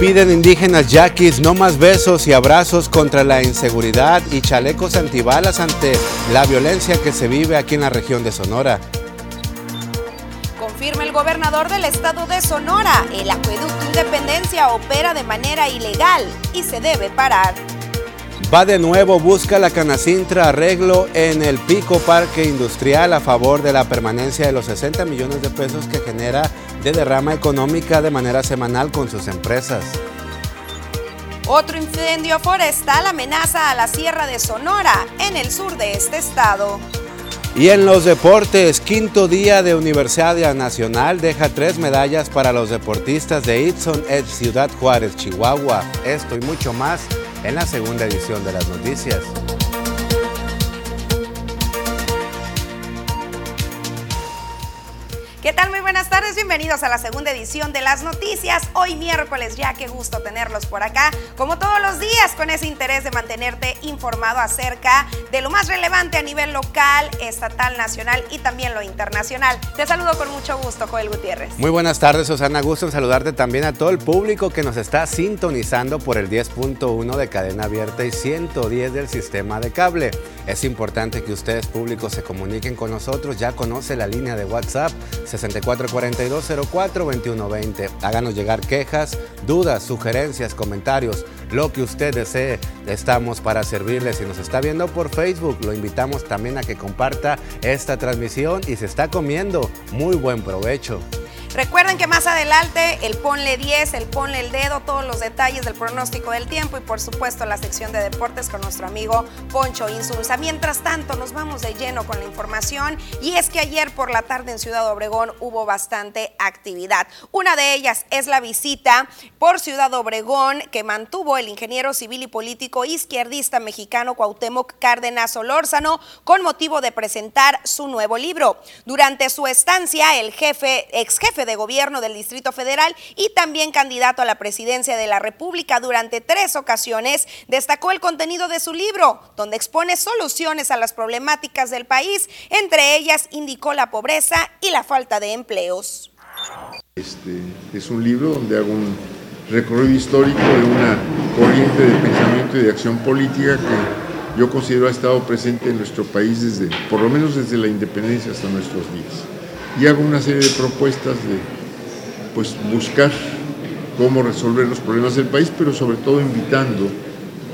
Piden indígenas yaquis no más besos y abrazos contra la inseguridad y chalecos antibalas ante la violencia que se vive aquí en la región de Sonora. Confirma el gobernador del estado de Sonora, el acueducto Independencia opera de manera ilegal y se debe parar. Va de nuevo, busca la Canacintra arreglo en el Pico Parque Industrial a favor de la permanencia de los 60 millones de pesos que genera de derrama económica de manera semanal con sus empresas. Otro incendio forestal amenaza a la Sierra de Sonora, en el sur de este estado. Y en los deportes, quinto día de Universidad Nacional deja tres medallas para los deportistas de Itson Ed Ciudad Juárez, Chihuahua. Esto y mucho más en la segunda edición de las noticias. ¿Qué tal? Muy buenas tardes, bienvenidos a la segunda edición de las noticias. Hoy miércoles, ya qué gusto tenerlos por acá, como todos los días, con ese interés de mantenerte informado acerca de lo más relevante a nivel local, estatal, nacional y también lo internacional. Te saludo con mucho gusto, Joel Gutiérrez. Muy buenas tardes, Susana. Gusto en saludarte también a todo el público que nos está sintonizando por el 10.1 de cadena abierta y 110 del sistema de cable. Es importante que ustedes públicos se comuniquen con nosotros. Ya conoce la línea de WhatsApp 6442042120. Háganos llegar quejas, dudas, sugerencias, comentarios, lo que usted desee. Estamos para servirle. Si nos está viendo por Facebook, lo invitamos también a que comparta esta transmisión y se está comiendo. Muy buen provecho. Recuerden que más adelante el ponle 10, el ponle el dedo, todos los detalles del pronóstico del tiempo y por supuesto la sección de deportes con nuestro amigo Poncho Insulza. Mientras tanto, nos vamos de lleno con la información y es que ayer por la tarde en Ciudad Obregón hubo bastante actividad. Una de ellas es la visita por Ciudad Obregón que mantuvo el ingeniero civil y político izquierdista mexicano Cuauhtémoc Cárdenas Olórzano con motivo de presentar su nuevo libro. Durante su estancia, el jefe, ex jefe de gobierno del Distrito Federal y también candidato a la presidencia de la República. Durante tres ocasiones, destacó el contenido de su libro, donde expone soluciones a las problemáticas del país, entre ellas indicó la pobreza y la falta de empleos. Este es un libro donde hago un recorrido histórico de una corriente de pensamiento y de acción política que yo considero ha estado presente en nuestro país desde, por lo menos desde la independencia hasta nuestros días y hago una serie de propuestas de pues, buscar cómo resolver los problemas del país, pero sobre todo invitando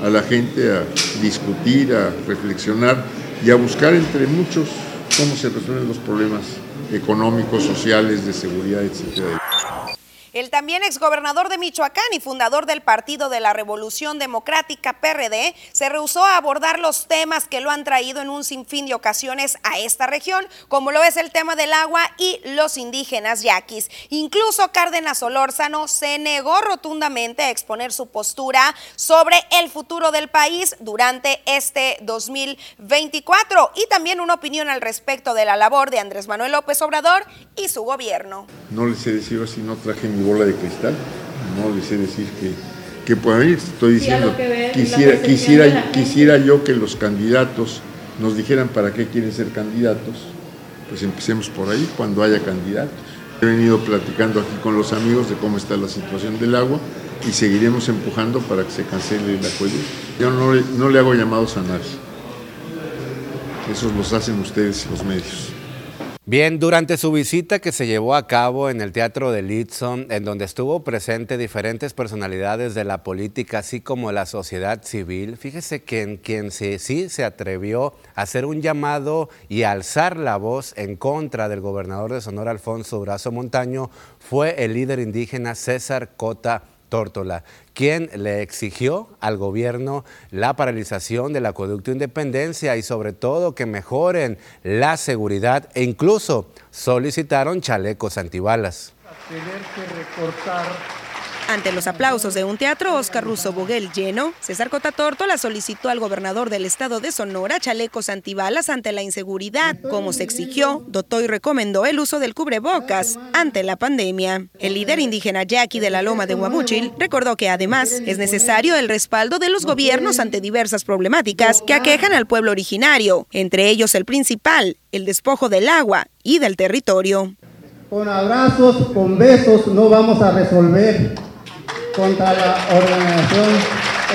a la gente a discutir, a reflexionar y a buscar entre muchos cómo se resuelven los problemas económicos, sociales, de seguridad, etcétera. El también exgobernador de Michoacán y fundador del Partido de la Revolución Democrática PRD se rehusó a abordar los temas que lo han traído en un sinfín de ocasiones a esta región, como lo es el tema del agua y los indígenas yaquis. Incluso Cárdenas Olórzano se negó rotundamente a exponer su postura sobre el futuro del país durante este 2024 y también una opinión al respecto de la labor de Andrés Manuel López Obrador y su gobierno. No les he decidido si no traje mi bola de cristal, no les sé decir que, que por ahí estoy diciendo, quisiera, quisiera, quisiera yo que los candidatos nos dijeran para qué quieren ser candidatos, pues empecemos por ahí, cuando haya candidatos. He venido platicando aquí con los amigos de cómo está la situación del agua y seguiremos empujando para que se cancele el acuerdo. Yo no, no le hago llamados a nadie. Esos los hacen ustedes los medios. Bien, durante su visita que se llevó a cabo en el Teatro de Litson, en donde estuvo presente diferentes personalidades de la política, así como la sociedad civil, fíjese que en quien sí, se atrevió a hacer un llamado y alzar la voz en contra del gobernador de Sonora, Alfonso Brazo Montaño, fue el líder indígena César Cota Tórtola, quien le exigió al gobierno la paralización del acueducto Independencia y sobre todo que mejoren la seguridad e incluso solicitaron chalecos antibalas. Ante los aplausos de un teatro Oscar Russo Boguel lleno, César la solicitó al gobernador del estado de Sonora chalecos antibalas ante la inseguridad. Como se exigió, dotó y recomendó el uso del cubrebocas ante la pandemia. El líder indígena Jackie de la Loma de Huamuchil recordó que además es necesario el respaldo de los gobiernos ante diversas problemáticas que aquejan al pueblo originario, entre ellos el principal, el despojo del agua y del territorio. Con abrazos, con besos no vamos a resolver contra la organización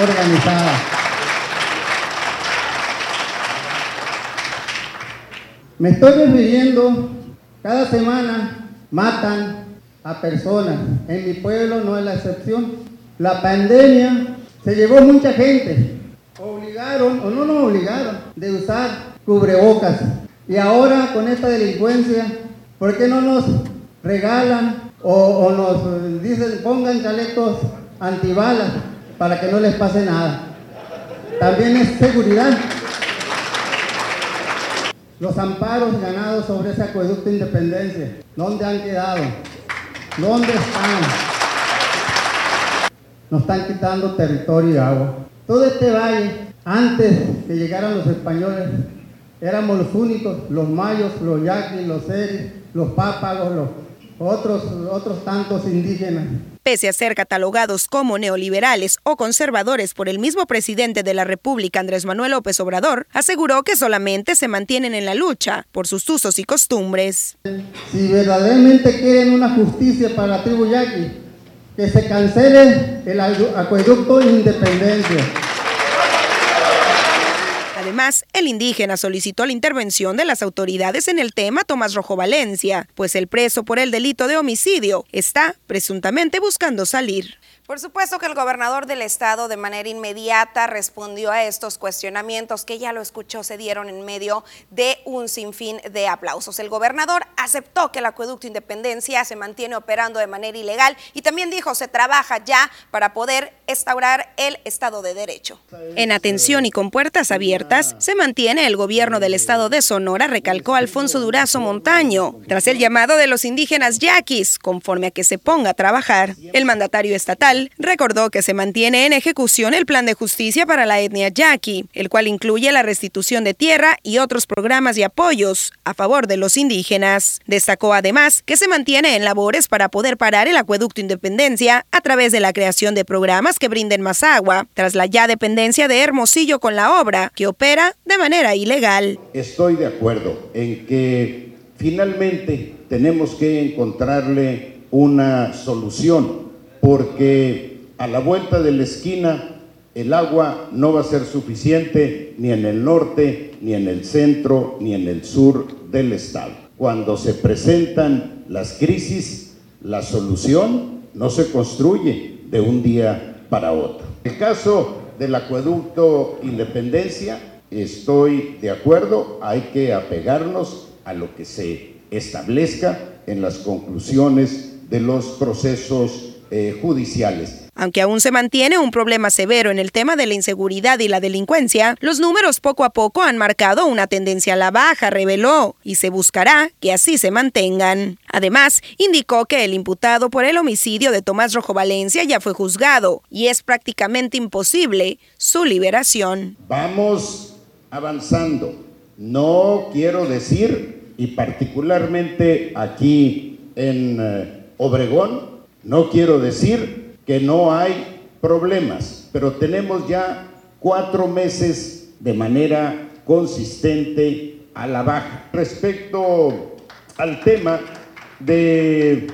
organizada. Me estoy refiriendo, cada semana matan a personas. En mi pueblo no es la excepción. La pandemia se llevó mucha gente. Obligaron, o no nos obligaron, de usar cubrebocas. Y ahora con esta delincuencia, ¿por qué no nos regalan o, nos dicen pongan chalecos antibalas para que no les pase nada? También es seguridad. Los amparos ganados sobre ese acueducto de independencia, ¿dónde han quedado? ¿Dónde están? Nos están quitando territorio y agua. Todo este valle, antes que llegaran los españoles, éramos los únicos, los mayos, los yaquis, los seris, los pápagos, los otros, otros tantos indígenas Pese a ser catalogados como neoliberales o conservadores por el mismo presidente de la República, Andrés Manuel López Obrador, aseguró que solamente se mantienen en la lucha por sus usos y costumbres. Si verdaderamente quieren una justicia para la tribu yaqui, que se cancele el acueducto de independencia Además, el indígena solicitó la intervención de las autoridades en el tema Tomás Rojo Valencia, pues el preso por el delito de homicidio está presuntamente buscando salir. Por supuesto que el gobernador del estado de manera inmediata respondió a estos cuestionamientos que ya lo escuchó, se dieron en medio de un sinfín de aplausos. El gobernador aceptó que el acueducto Independencia se mantiene operando de manera ilegal y también dijo se trabaja ya para poder instaurar el Estado de Derecho. En atención y con puertas abiertas se mantiene el gobierno del estado de Sonora, recalcó Alfonso Durazo Montaño, tras el llamado de los indígenas yaquis, conforme a que se ponga a trabajar. El mandatario estatal recordó que se mantiene en ejecución el plan de justicia para la etnia yaqui, el cual incluye la restitución de tierra y otros programas y apoyos a favor de los indígenas. Destacó además que se mantiene en labores para poder parar el acueducto Independencia a través de la creación de programas que brinden más agua, tras la ya dependencia de Hermosillo con la obra, que opera de manera ilegal. Estoy de acuerdo en que finalmente tenemos que encontrarle una solución porque a la vuelta de la esquina el agua no va a ser suficiente ni en el norte, ni en el centro, ni en el sur del estado. Cuando se presentan las crisis, la solución no se construye de un día para otro. El caso del acueducto Independencia, estoy de acuerdo, hay que apegarnos a lo que se establezca en las conclusiones de los procesos eh, judiciales. Aunque aún se mantiene un problema severo en el tema de la inseguridad y la delincuencia, los números poco a poco han marcado una tendencia a la baja, reveló, y se buscará que así se mantengan. Además, indicó que el imputado por el homicidio de Tomás Rojo Valencia ya fue juzgado y es prácticamente imposible su liberación. Vamos avanzando. No quiero decir, y particularmente aquí en eh, Obregón, no quiero decir que no hay problemas, pero tenemos ya cuatro meses de manera consistente a la baja. Respecto al tema de,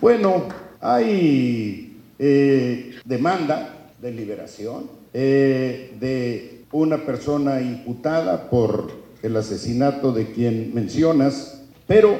bueno, hay eh, demanda de liberación eh, de una persona imputada por el asesinato de quien mencionas, pero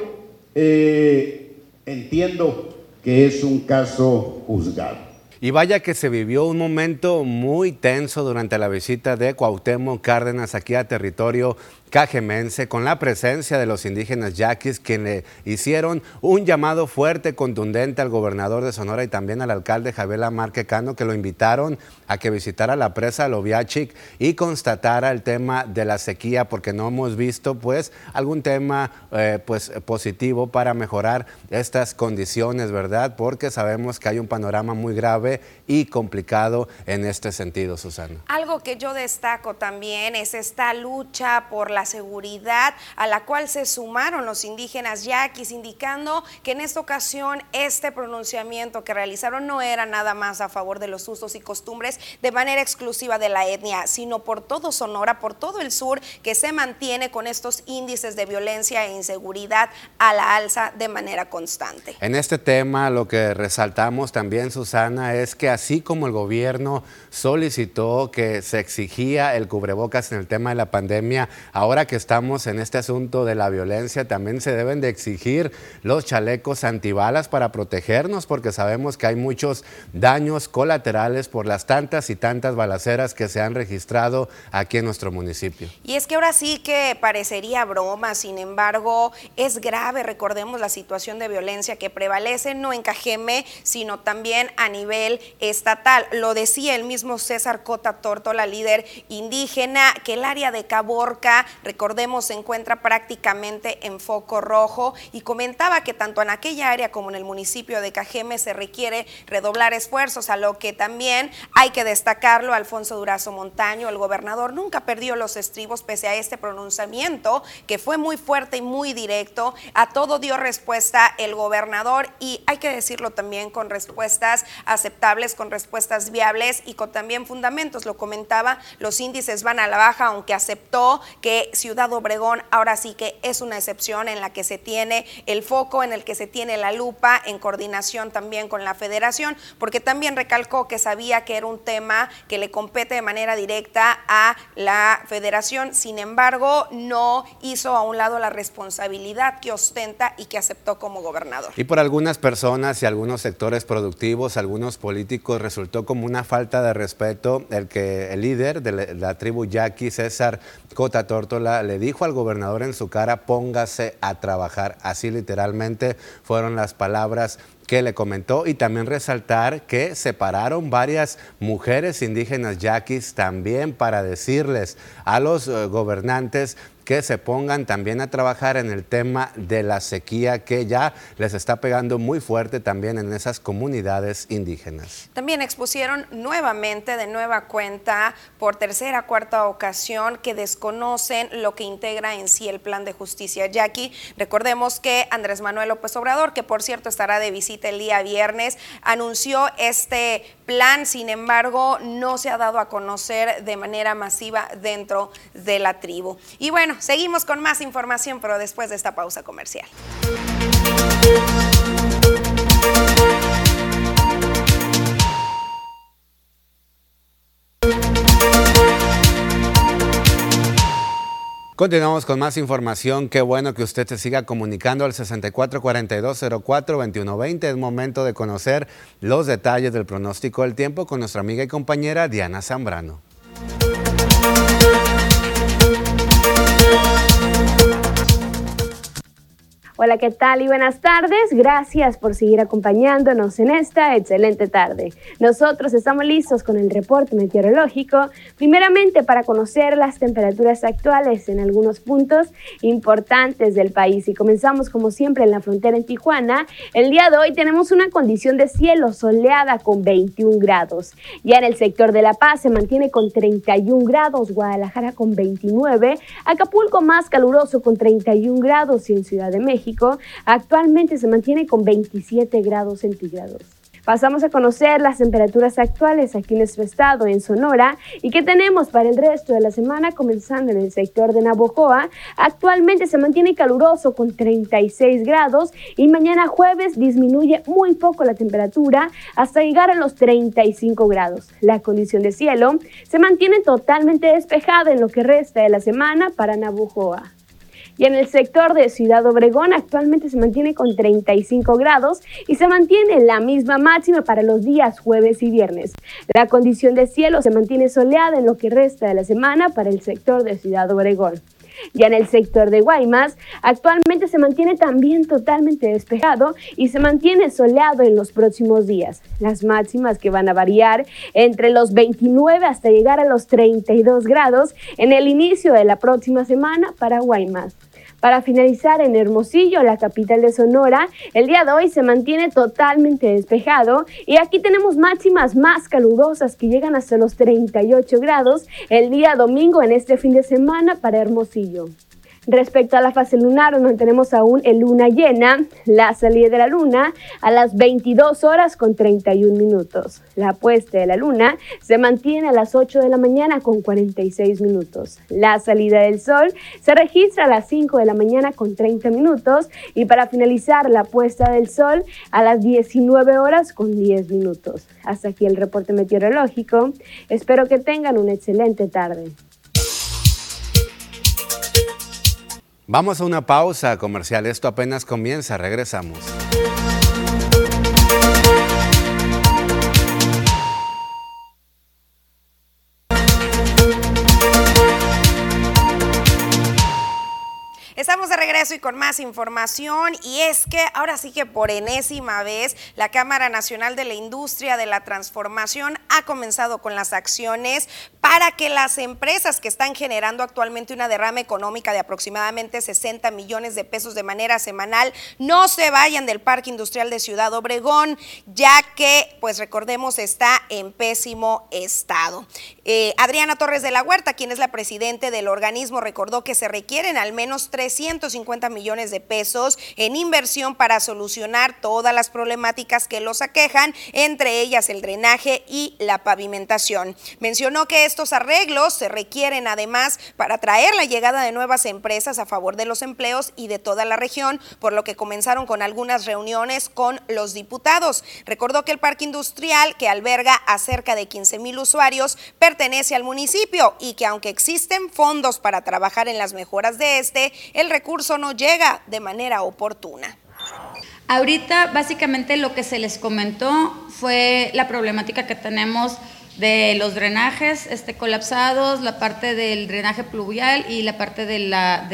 eh, entiendo que es un caso juzgado. Y vaya que se vivió un momento muy tenso durante la visita de Cuauhtémoc Cárdenas aquí a territorio cajemense con la presencia de los indígenas yaquis que le hicieron un llamado fuerte, contundente al gobernador de Sonora y también al alcalde Javier Lamarque Cano que lo invitaron a que visitara la presa Loviachic y constatara el tema de la sequía porque no hemos visto pues algún tema eh, pues positivo para mejorar estas condiciones, ¿verdad? Porque sabemos que hay un panorama muy grave y complicado en este sentido, Susana. Algo que yo destaco también es esta lucha por la la seguridad a la cual se sumaron los indígenas yaquis, indicando que en esta ocasión este pronunciamiento que realizaron no era nada más a favor de los usos y costumbres de manera exclusiva de la etnia, sino por todo Sonora, por todo el sur, que se mantiene con estos índices de violencia e inseguridad a la alza de manera constante. En este tema lo que resaltamos también, Susana, es que así como el gobierno solicitó que se exigía el cubrebocas en el tema de la pandemia, ahora que estamos en este asunto de la violencia, también se deben de exigir los chalecos antibalas para protegernos, porque sabemos que hay muchos daños colaterales por las tantas y tantas balaceras que se han registrado aquí en nuestro municipio. Y es que ahora sí que parecería broma, sin embargo, es grave, recordemos la situación de violencia que prevalece no en Cajeme, sino también a nivel estatal. Lo decía el mismo César Cota la líder indígena, que el área de Caborca, recordemos, se encuentra prácticamente en foco rojo y comentaba que tanto en aquella área como en el municipio de Cajeme se requiere redoblar esfuerzos, a lo que también hay que destacarlo, Alfonso Durazo Montaño, el gobernador, nunca perdió los estribos pese a este pronunciamiento que fue muy fuerte y muy directo. A todo dio respuesta el gobernador y hay que decirlo también con respuestas aceptables, con respuestas viables y con también fundamentos. Lo comentaba, los índices van a la baja, aunque aceptó que Ciudad Obregón ahora sí que es una excepción en la que se tiene el foco, en el que se tiene la lupa, en coordinación también con la federación, porque también recalcó que sabía que era un tema que le compete de manera directa a la federación, sin embargo, no hizo a un lado la responsabilidad que ostenta y que aceptó como gobernador. Y por algunas personas y algunos sectores productivos, algunos políticos, resultó como una falta de respeto el que el líder de la tribu Yaqui, César Cota Le dijo al gobernador en su cara, póngase a trabajar. Así literalmente fueron las palabras que le comentó y también resaltar que separaron varias mujeres indígenas yaquis también para decirles a los eh, gobernantes que se pongan también a trabajar en el tema de la sequía que ya les está pegando muy fuerte también en esas comunidades indígenas. También expusieron nuevamente, de nueva cuenta, por tercera, cuarta ocasión, que desconocen lo que integra en sí el plan de justicia yaqui. Recordemos que Andrés Manuel López Obrador, que por cierto estará de visita el día viernes, anunció este plan, sin embargo, no se ha dado a conocer de manera masiva dentro de la tribu. Y bueno, seguimos con más información, pero después de esta pausa comercial. Continuamos con más información. Qué bueno que usted se siga comunicando al 6442042120. Es momento de conocer los detalles del pronóstico del tiempo con nuestra amiga y compañera Diana Zambrano. Hola, ¿qué tal y buenas tardes? Gracias por seguir acompañándonos en esta excelente tarde. Nosotros estamos listos con el reporte meteorológico, primeramente para conocer las temperaturas actuales en algunos puntos importantes del país. Y comenzamos como siempre en la frontera en Tijuana. El día de hoy tenemos una condición de cielo soleada con 21 grados. Ya en el sector de La Paz se mantiene con 31 grados, Guadalajara con 29, Acapulco más caluroso con 31 grados y en Ciudad de México actualmente se mantiene con 27 grados centígrados. Pasamos a conocer las temperaturas actuales aquí en nuestro estado, en Sonora, y qué tenemos para el resto de la semana, comenzando en el sector de Navojoa. Actualmente se mantiene caluroso con 36 grados y mañana jueves disminuye muy poco la temperatura hasta llegar a los 35 grados. La condición de cielo se mantiene totalmente despejada en lo que resta de la semana para Navojoa. Y en el sector de Ciudad Obregón actualmente se mantiene con 35 grados y se mantiene la misma máxima para los días jueves y viernes. La condición de cielo se mantiene soleada en lo que resta de la semana para el sector de Ciudad Obregón. Ya en el sector de Guaymas, actualmente se mantiene también totalmente despejado y se mantiene soleado en los próximos días. Las máximas que van a variar entre los 29 hasta llegar a los 32 grados en el inicio de la próxima semana para Guaymas. Para finalizar, en Hermosillo, la capital de Sonora, el día de hoy se mantiene totalmente despejado y aquí tenemos máximas más calurosas que llegan hasta los 38 grados el día domingo en este fin de semana para Hermosillo. Respecto a la fase lunar, nos mantenemos aún en luna llena, la salida de la luna a las 22 horas con 31 minutos. La puesta de la luna se mantiene a las 8 de la mañana con 46 minutos. La salida del sol se registra a las 5 de la mañana con 30 minutos y para finalizar la puesta del sol a las 19 horas con 10 minutos. Hasta aquí el reporte meteorológico. Espero que tengan una excelente tarde. Vamos a una pausa comercial. Esto apenas comienza. Regresamos. regreso y con más información. Y es que ahora sí que por enésima vez la Cámara Nacional de la Industria de la Transformación ha comenzado con las acciones para que las empresas que están generando actualmente una derrama económica de aproximadamente 60 millones de pesos de manera semanal no se vayan del Parque Industrial de Ciudad Obregón, ya que, pues recordemos, está en pésimo estado. Eh, Adriana Torres de la Huerta, quien es la presidente del organismo, recordó que se requieren al menos 350 250 millones de pesos en inversión para solucionar todas las problemáticas que los aquejan, entre ellas el drenaje y la pavimentación. Mencionó que estos arreglos se requieren además para traer la llegada de nuevas empresas a favor de los empleos y de toda la región, por lo que comenzaron con algunas reuniones con los diputados. Recordó que el parque industrial, que alberga a cerca de 15 mil usuarios, pertenece al municipio y que aunque existen fondos para trabajar en las mejoras de este, el recurso no llega de manera oportuna. Ahorita básicamente lo que se les comentó fue la problemática que tenemos de los drenajes este, colapsados, la parte del drenaje pluvial y la parte de la,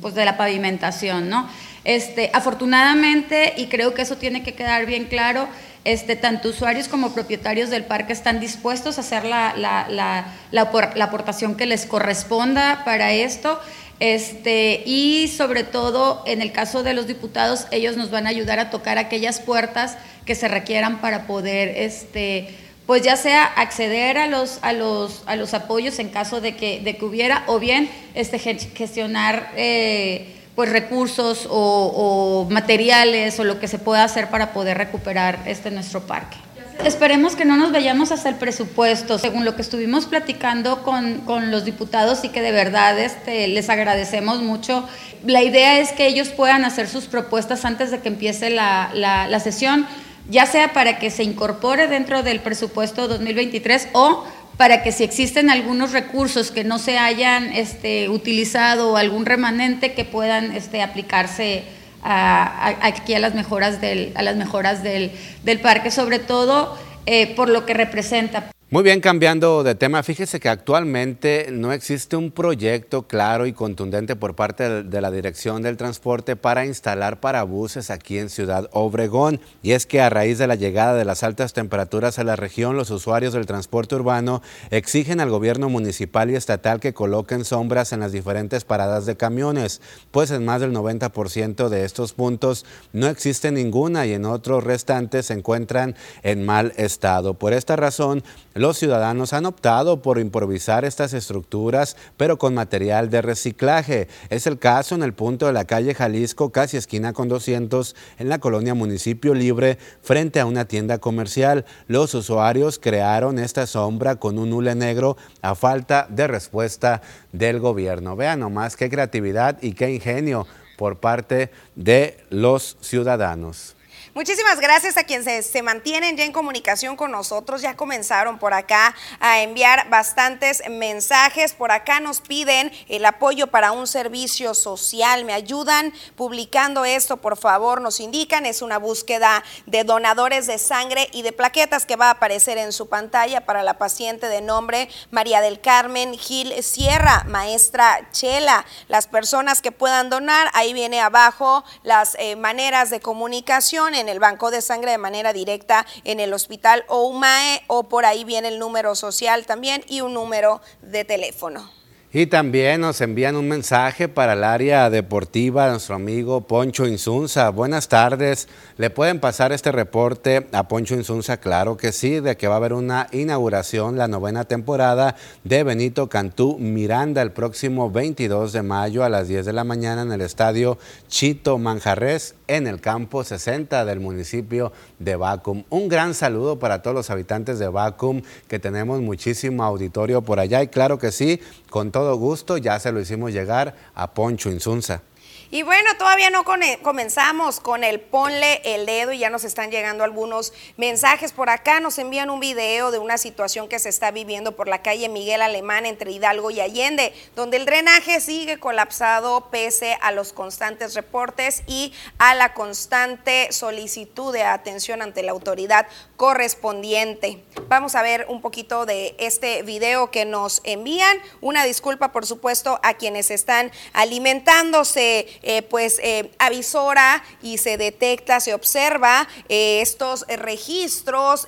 pues de la pavimentación, ¿no? Este, afortunadamente, y creo que eso tiene que quedar bien claro, este, tanto usuarios como propietarios del parque están dispuestos a hacer la, la, la, la aportación que les corresponda para esto. Este, y sobre todo, en el caso de los diputados, ellos nos van a ayudar a tocar aquellas puertas que se requieran para poder, este, pues ya sea acceder a los, a los, a los apoyos en caso de que, de que hubiera, o bien este, gestionar eh, pues recursos o, o, materiales o lo que se pueda hacer para poder recuperar este nuestro parque. Esperemos que no nos vayamos hasta el presupuesto, según lo que estuvimos platicando con, con los diputados y que de verdad este, les agradecemos mucho. La idea es que ellos puedan hacer sus propuestas antes de que empiece la, la, sesión, ya sea para que se incorpore dentro del presupuesto 2023 o para que si existen algunos recursos que no se hayan este, utilizado o algún remanente que puedan este, aplicarse a, a, aquí a las mejoras del, a las mejoras del, del parque, sobre todo eh, por lo que representa. Muy bien, cambiando de tema, fíjese que actualmente no existe un proyecto claro y contundente por parte de la Dirección del Transporte para instalar parabuses aquí en Ciudad Obregón. Y es que a raíz de la llegada de las altas temperaturas a la región, los usuarios del transporte urbano exigen al gobierno municipal y estatal que coloquen sombras en las diferentes paradas de camiones, pues en más del 90% de estos puntos no existe ninguna y en otros restantes se encuentran en mal estado. Por esta razón, los ciudadanos han optado por improvisar estas estructuras, pero con material de reciclaje. Es el caso en el punto de la calle Jalisco, casi esquina con 200, en la colonia Municipio Libre, frente a una tienda comercial. Los usuarios crearon esta sombra con un hule negro a falta de respuesta del gobierno. Vean nomás qué creatividad y qué ingenio por parte de los ciudadanos. Muchísimas gracias a quienes se, se, mantienen ya en comunicación con nosotros. Ya comenzaron por acá a enviar bastantes mensajes. Por acá nos piden el apoyo para un servicio social. Me ayudan publicando esto, por favor. Nos indican, es una búsqueda de donadores de sangre y de plaquetas que va a aparecer en su pantalla para la paciente de nombre María del Carmen Gil Sierra, maestra Chela. Las personas que puedan donar, ahí viene abajo las eh, maneras de comunicación en el banco de sangre de manera directa en el hospital OUMAE o por ahí viene el número social también y un número de teléfono. Y también nos envían un mensaje para el área deportiva, nuestro amigo Poncho Insunza. Buenas tardes. ¿Le pueden pasar este reporte a Poncho Insunza? Claro que sí, de que va a haber una inauguración, la novena temporada de Benito Cantú Miranda el próximo 22 de mayo a las 10 de la mañana en el estadio Chito Manjarres en el campo 60 del municipio de Bacum. Un gran saludo para todos los habitantes de Bacum, que tenemos muchísimo auditorio por allá y claro que sí, con todo gusto ya se lo hicimos llegar a Poncho Insunza. Y bueno, todavía no comenzamos con el ponle el dedo y ya nos están llegando algunos mensajes por acá. Nos envían un video de una situación que se está viviendo por la calle Miguel Alemán entre Hidalgo y Allende, donde el drenaje sigue colapsado pese a los constantes reportes y a la constante solicitud de atención ante la autoridad correspondiente. Vamos a ver un poquito de este video que nos envían. Una disculpa, por supuesto, a quienes están alimentándose eh, pues eh, avisora y se detecta, se observa eh, estos registros,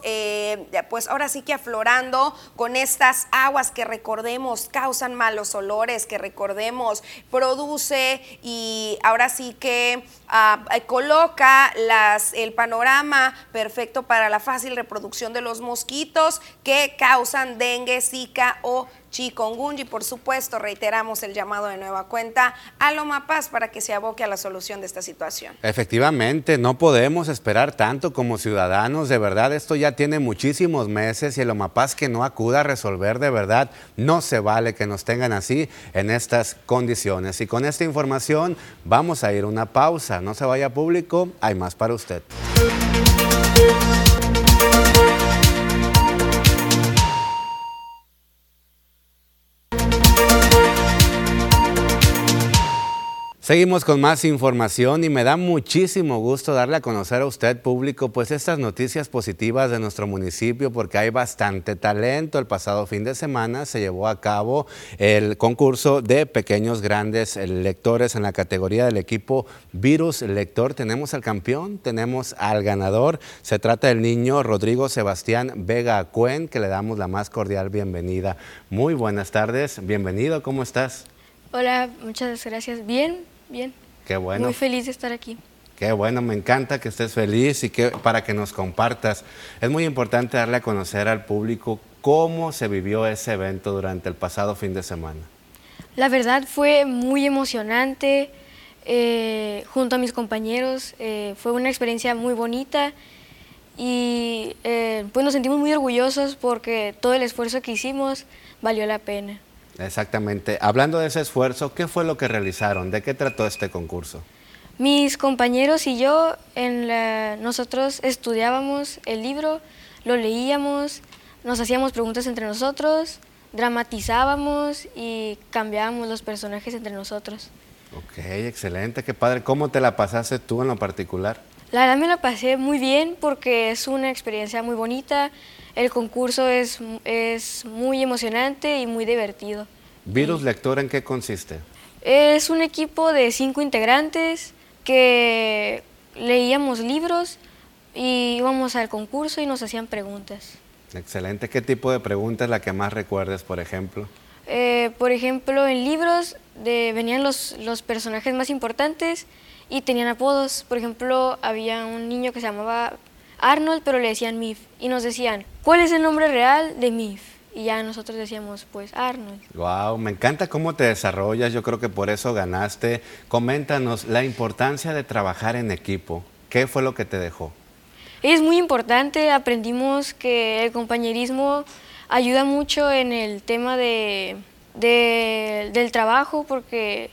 pues ahora sí que aflorando con estas aguas que recordemos causan malos olores, que recordemos produce y ahora sí que ah, coloca las, el panorama perfecto para la fácil reproducción de los mosquitos que causan dengue, zika o chikungunya y por supuesto reiteramos el llamado de nueva cuenta a Loma Paz para que se aboque a la solución de esta situación. Efectivamente, no podemos esperar tanto como ciudadanos, de verdad esto ya tiene muchísimos meses y el Loma Paz que no acuda a resolver de verdad, no se vale que nos tengan así en estas condiciones. Y con esta información vamos a ir a una pausa, no se vaya público, hay más para usted. Seguimos con más información y me da muchísimo gusto darle a conocer a usted público pues estas noticias positivas de nuestro municipio porque hay bastante talento. El pasado fin de semana se llevó a cabo el concurso de pequeños grandes lectores en la categoría del equipo Virus Lector. Tenemos al campeón, tenemos al ganador. Se trata del niño Rodrigo Sebastián Vega Cuen que le damos la más cordial bienvenida. Muy buenas tardes, bienvenido, ¿cómo estás? Hola, muchas gracias. Bien, bien. Qué bueno. Muy feliz de estar aquí. Qué bueno, me encanta que estés feliz y que para que nos compartas. Es muy importante darle a conocer al público cómo se vivió ese evento durante el pasado fin de semana. La verdad fue muy emocionante. Eh, junto a mis compañeros eh, fue una experiencia muy bonita y eh, pues nos sentimos muy orgullosos porque todo el esfuerzo que hicimos valió la pena. Exactamente. Hablando de ese esfuerzo, ¿qué fue lo que realizaron? ¿De qué trató este concurso? Mis compañeros y yo, en nosotros estudiábamos el libro, lo leíamos, nos hacíamos preguntas entre nosotros, dramatizábamos y cambiábamos los personajes entre nosotros. Ok, excelente, qué padre. ¿Cómo te la pasaste tú en lo particular? La verdad me la pasé muy bien porque es una experiencia muy bonita. El concurso es, es muy emocionante y muy divertido. ¿Virus Lector en qué consiste? Es un equipo de cinco integrantes que leíamos libros y íbamos al concurso y nos hacían preguntas. Excelente. ¿Qué tipo de pregunta es la que más recuerdes, por ejemplo? Eh, por ejemplo, en libros de, venían los, los personajes más importantes y tenían apodos. Por ejemplo, había un niño que se llamaba Arnold, pero le decían Mif. Y nos decían, ¿cuál es el nombre real de Mif? Y ya nosotros decíamos, pues Arnold. Wow, me encanta cómo te desarrollas, yo creo que por eso ganaste. Coméntanos la importancia de trabajar en equipo. ¿Qué fue lo que te dejó? Es muy importante, aprendimos que el compañerismo ayuda mucho en el tema de, del trabajo porque...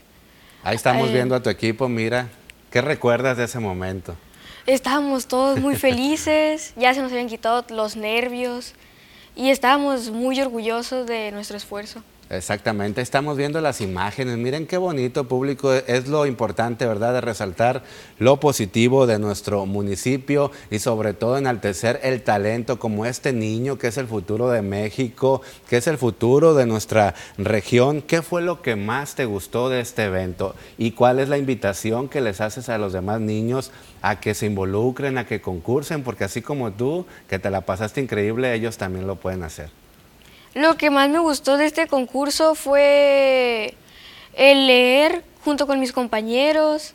Ahí estamos eh, viendo a tu equipo, mira, ¿qué recuerdas de ese momento? Estábamos todos muy felices, ya se nos habían quitado los nervios y estábamos muy orgullosos de nuestro esfuerzo. Exactamente, estamos viendo las imágenes, miren qué bonito público, es lo importante, ¿verdad?, de resaltar lo positivo de nuestro municipio y sobre todo enaltecer el talento como este niño que es el futuro de México, que es el futuro de nuestra región. ¿Qué fue lo que más te gustó de este evento y cuál es la invitación que les haces a los demás niños a que se involucren, a que concursen, porque así como tú, que te la pasaste increíble, ellos también lo pueden hacer? Lo que más me gustó de este concurso fue el leer junto con mis compañeros.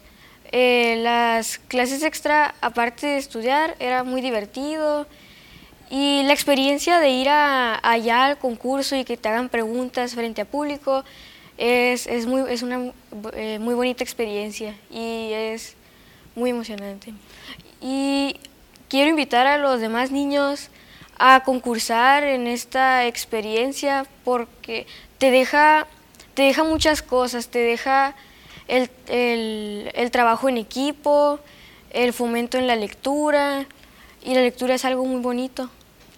Eh, las clases extra, aparte de estudiar, era muy divertido. Y la experiencia de ir allá al concurso y que te hagan preguntas frente a público es, es, muy, es una eh, muy bonita experiencia y es muy emocionante. Y quiero invitar a los demás niños a concursar en esta experiencia porque te deja, te deja muchas cosas, te deja el, el trabajo en equipo, el fomento en la lectura y la lectura es algo muy bonito.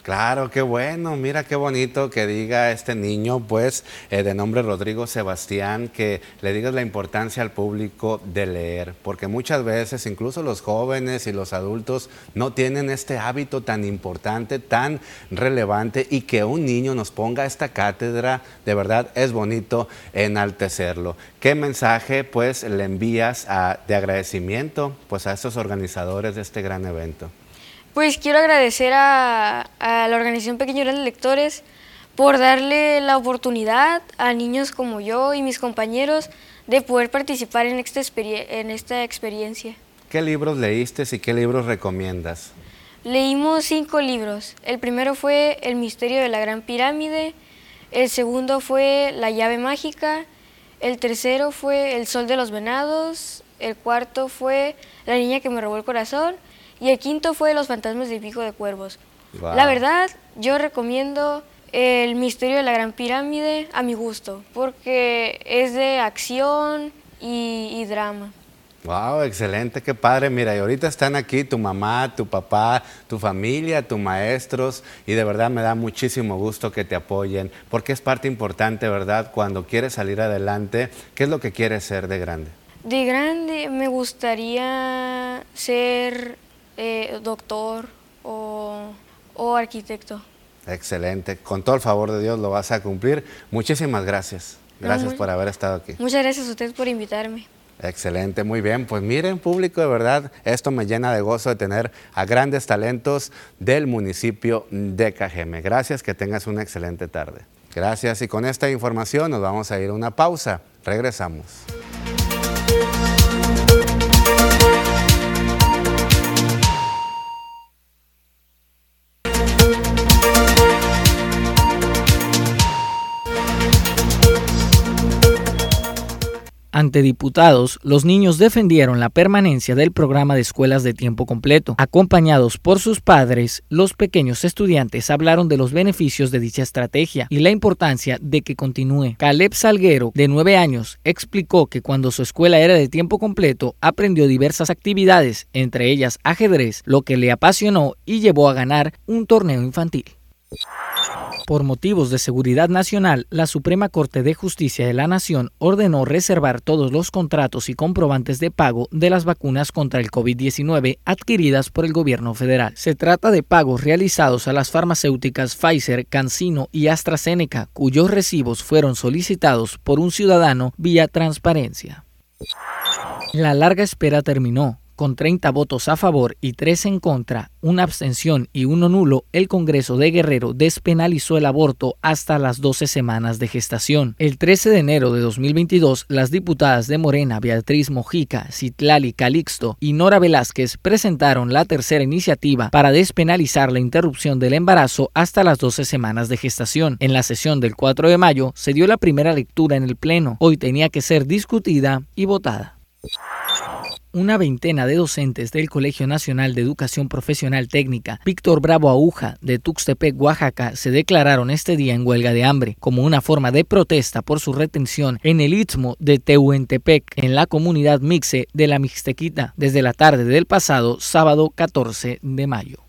Claro, qué bueno, mira qué bonito que diga este niño, pues, eh, de nombre Rodrigo Sebastián, que le digas la importancia al público de leer, porque muchas veces incluso los jóvenes y los adultos no tienen este hábito tan importante, tan relevante, y que un niño nos ponga esta cátedra, de verdad es bonito enaltecerlo. ¿Qué mensaje, pues, le envías de agradecimiento, pues, a estos organizadores de este gran evento? Pues quiero agradecer a, la organización Pequeños Grandes Lectores por darle la oportunidad a niños como yo y mis compañeros de poder participar en esta, en esta experiencia. ¿Qué libros leíste y qué libros recomiendas? Leímos cinco libros. El primero fue El misterio de la Gran Pirámide, el segundo fue La llave mágica, el tercero fue El sol de los venados, el cuarto fue La niña que me robó el corazón y el quinto fue Los fantasmas de Pico de Cuervos. La verdad, yo recomiendo El misterio de la Gran Pirámide a mi gusto, porque es de acción y, drama. Wow, excelente, qué padre. Mira, y ahorita están aquí tu mamá, tu papá, tu familia, tus maestros, y de verdad me da muchísimo gusto que te apoyen, porque es parte importante, ¿verdad? Cuando quieres salir adelante, ¿qué es lo que quieres ser de grande? De grande me gustaría ser eh, doctor o, arquitecto. Excelente. Con todo el favor de Dios lo vas a cumplir. Muchísimas gracias. Gracias por haber estado aquí. Muchas gracias a ustedes por invitarme. Excelente, muy bien. Pues miren, público, de verdad, esto me llena de gozo de tener a grandes talentos del municipio de Cajeme. Gracias, que tengas una excelente tarde. Gracias y con esta información nos vamos a ir a una pausa. Regresamos. Ante diputados, los niños defendieron la permanencia del programa de escuelas de tiempo completo. Acompañados por sus padres, los pequeños estudiantes hablaron de los beneficios de dicha estrategia y la importancia de que continúe. Caleb Salguero, de nueve años, explicó que cuando su escuela era de tiempo completo, aprendió diversas actividades, entre ellas ajedrez, lo que le apasionó y llevó a ganar un torneo infantil. Por motivos de seguridad nacional, la Suprema Corte de Justicia de la Nación ordenó reservar todos los contratos y comprobantes de pago de las vacunas contra el COVID-19 adquiridas por el gobierno federal. Se trata de pagos realizados a las farmacéuticas Pfizer, CanSino y AstraZeneca, cuyos recibos fueron solicitados por un ciudadano vía transparencia. La larga espera terminó. Con 30 votos a favor y 3 en contra, una abstención y uno nulo, el Congreso de Guerrero despenalizó el aborto hasta las 12 semanas de gestación. El 13 de enero de 2022, las diputadas de Morena, Beatriz Mojica, Citlali Calixto y Nora Velázquez presentaron la tercera iniciativa para despenalizar la interrupción del embarazo hasta las 12 semanas de gestación. En la sesión del 4 de mayo se dio la primera lectura en el Pleno. Hoy tenía que ser discutida y votada. Una veintena de docentes del Colegio Nacional de Educación Profesional Técnica Víctor Bravo Aguja de Tuxtepec, Oaxaca, se declararon este día en huelga de hambre como una forma de protesta por su retención en el Istmo de Tehuantepec, en la comunidad mixe de la Mixtequita, desde la tarde del pasado sábado 14 de mayo.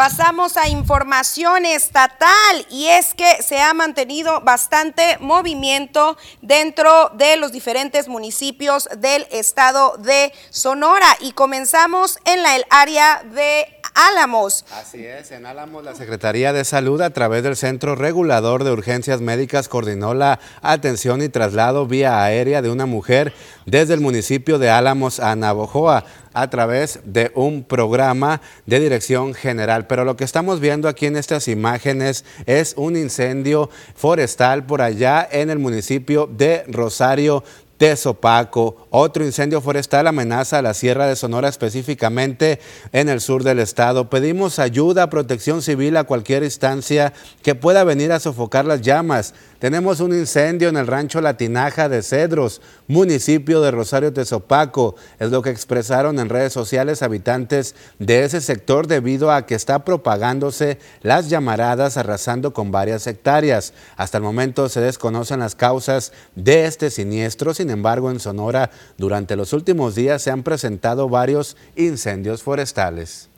Pasamos a información estatal y es que se ha mantenido bastante movimiento dentro de los diferentes municipios del estado de Sonora. Y comenzamos en la, el área de Álamos. Así es, en Álamos la Secretaría de Salud a través del Centro Regulador de Urgencias Médicas coordinó la atención y traslado vía aérea de una mujer desde el municipio de Álamos a Navojoa a través de un programa de dirección general. Pero lo que estamos viendo aquí en estas imágenes es un incendio forestal por allá en el municipio de Rosario Tezopaco. Otro incendio forestal amenaza a la Sierra de Sonora, específicamente en el sur del estado. Pedimos ayuda, protección civil a cualquier instancia que pueda venir a sofocar las llamas. Tenemos un incendio en el rancho Latinaja de Cedros, municipio de Rosario Tezopaco. Es lo que expresaron en redes sociales habitantes de ese sector debido a que está propagándose las llamaradas arrasando con varias hectáreas. Hasta el momento se desconocen las causas de este siniestro. Sin embargo, en Sonora, durante los últimos días se han presentado varios incendios forestales.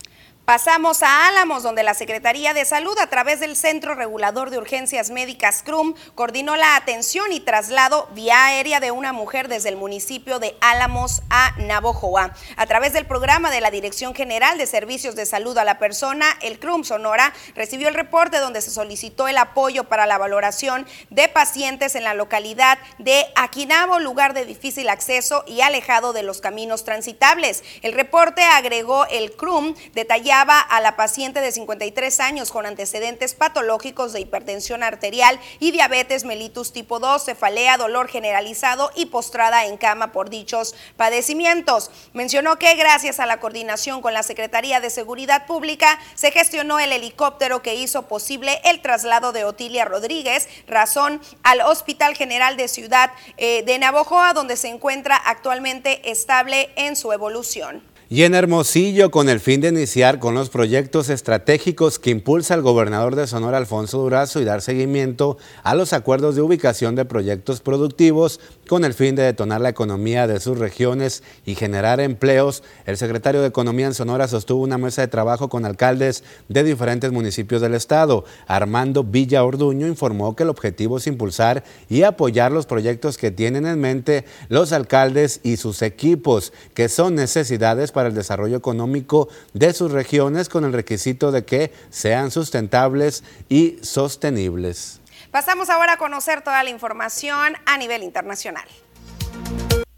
Pasamos a Álamos, donde la Secretaría de Salud, a través del Centro Regulador de Urgencias Médicas CRUM, coordinó la atención y traslado vía aérea de una mujer desde el municipio de Álamos a Navojoa. A través del programa de la Dirección General de Servicios de Salud a la Persona, el CRUM Sonora recibió el reporte donde se solicitó el apoyo para la valoración de pacientes en la localidad de Aquinabo, lugar de difícil acceso y alejado de los caminos transitables. El reporte agregó el CRUM detallado a la paciente de 53 años con antecedentes patológicos de hipertensión arterial y diabetes mellitus tipo 2, cefalea, dolor generalizado y postrada en cama por dichos padecimientos. Mencionó que gracias a la coordinación con la Secretaría de Seguridad Pública se gestionó el helicóptero que hizo posible el traslado de Otilia Rodríguez, razón al Hospital General de Ciudad eh, de Navojoa, donde se encuentra actualmente estable en su evolución. Y en Hermosillo, con el fin de iniciar con los proyectos estratégicos que impulsa el gobernador de Sonora, Alfonso Durazo, y dar seguimiento a los acuerdos de ubicación de proyectos productivos con el fin de detonar la economía de sus regiones y generar empleos, el secretario de Economía en Sonora sostuvo una mesa de trabajo con alcaldes de diferentes municipios del estado. Armando Villa Orduño informó que el objetivo es impulsar y apoyar los proyectos que tienen en mente los alcaldes y sus equipos, que son necesidades para el desarrollo económico de sus regiones con el requisito de que sean sustentables y sostenibles. Pasamos ahora a conocer toda la información a nivel internacional.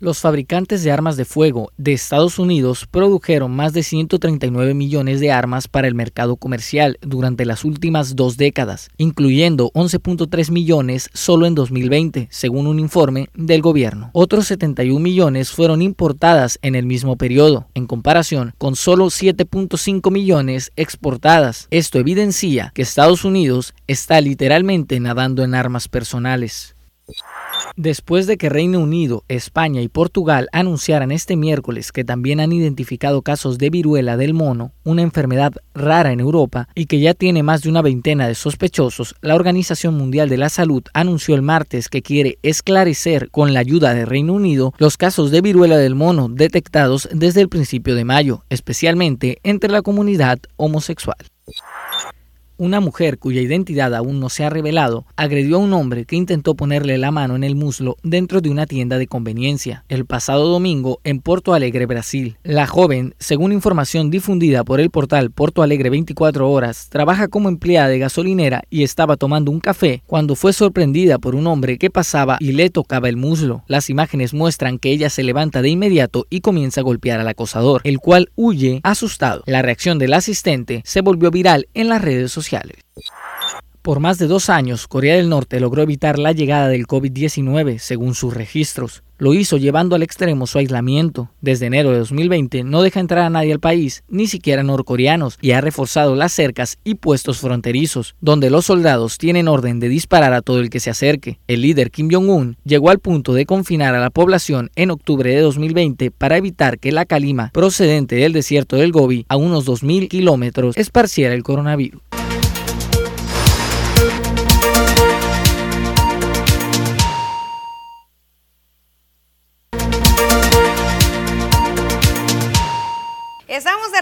Los fabricantes de armas de fuego de Estados Unidos produjeron más de 139 millones de armas para el mercado comercial durante las últimas dos décadas, incluyendo 11.3 millones solo en 2020, según un informe del gobierno. Otros 71 millones fueron importadas en el mismo periodo, en comparación con solo 7.5 millones exportadas. Esto evidencia que Estados Unidos está literalmente nadando en armas personales. Después de que Reino Unido, España y Portugal anunciaran este miércoles que también han identificado casos de viruela del mono, una enfermedad rara en Europa y que ya tiene más de una veintena de sospechosos, la Organización Mundial de la Salud anunció el martes que quiere esclarecer con la ayuda de Reino Unido los casos de viruela del mono detectados desde el principio de mayo, especialmente entre la comunidad homosexual. Una mujer cuya identidad aún no se ha revelado agredió a un hombre que intentó ponerle la mano en el muslo dentro de una tienda de conveniencia el pasado domingo en Porto Alegre, Brasil. La joven, según información difundida por el portal Porto Alegre 24 horas, trabaja como empleada de gasolinera y estaba tomando un café cuando fue sorprendida por un hombre que pasaba y le tocaba el muslo. Las imágenes muestran que ella se levanta de inmediato y comienza a golpear al acosador, el cual huye asustado. La reacción del asistente se volvió viral en las redes sociales por más de dos años, Corea del Norte logró evitar la llegada del COVID-19, según sus registros. Lo hizo llevando al extremo su aislamiento. Desde enero de 2020 no deja entrar a nadie al país, ni siquiera norcoreanos, y ha reforzado las cercas y puestos fronterizos, donde los soldados tienen orden de disparar a todo el que se acerque. El líder Kim Jong-un llegó al punto de confinar a la población en octubre de 2020 para evitar que la calima procedente del desierto del Gobi, a unos 2.000 kilómetros, esparciera el coronavirus.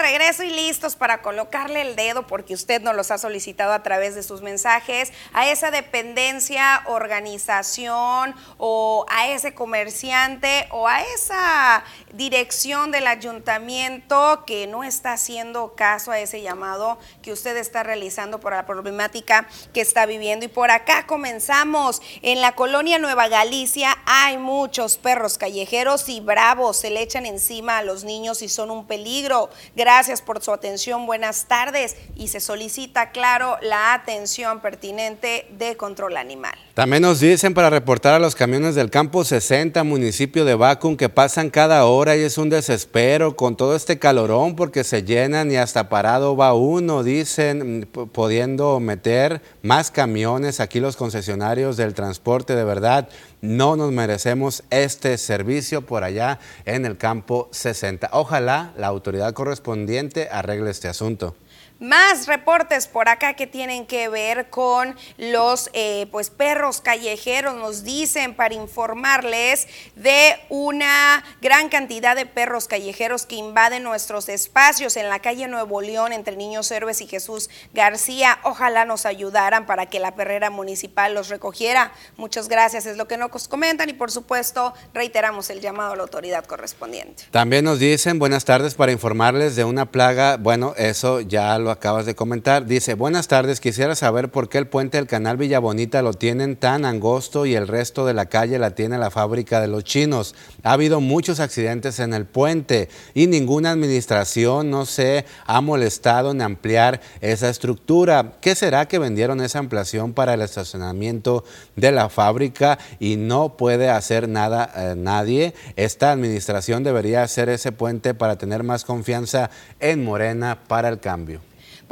Regreso y listos para colocarle el dedo, porque usted nos los ha solicitado a través de sus mensajes, a esa dependencia, organización o a ese comerciante o a esa dirección del ayuntamiento que no está haciendo caso a ese llamado que usted está realizando por la problemática que está viviendo. Y por acá comenzamos. En la colonia Nueva Galicia hay muchos perros callejeros y bravos. Se le echan encima a los niños y son un peligro. Gracias por su atención. Buenas tardes. Y se solicita, claro, la atención pertinente de control animal. También nos dicen para reportar a los camiones del campo 60, municipio de Bacum, que pasan cada hora y es un desespero con todo este calorón porque se llenan y hasta parado va uno, dicen, pudiendo meter más camiones aquí los concesionarios del transporte. De verdad, no nos merecemos este servicio por allá en el campo 60. Ojalá la autoridad correspondiente arregle este asunto. Más reportes por acá que tienen que ver con los eh, pues perros callejeros. Nos dicen para informarles de una gran cantidad de perros callejeros que invaden nuestros espacios en la calle Nuevo León entre Niños Héroes y Jesús García. Ojalá nos ayudaran para que la perrera municipal los recogiera. Muchas gracias, es lo que nos comentan y por supuesto reiteramos el llamado a la autoridad correspondiente. También nos dicen buenas tardes para informarles de una plaga. Bueno, eso ya lo acabas de comentar. Dice, buenas tardes, quisiera saber por qué el puente del canal Villa Bonita lo tienen tan angosto y el resto de la calle la tiene la fábrica de los chinos. Ha habido muchos accidentes en el puente y ninguna administración no se ha molestado en ampliar esa estructura. ¿Qué será que vendieron esa ampliación para el estacionamiento de la fábrica y no puede hacer nada eh, nadie? Esta administración debería hacer ese puente para tener más confianza en Morena para el cambio.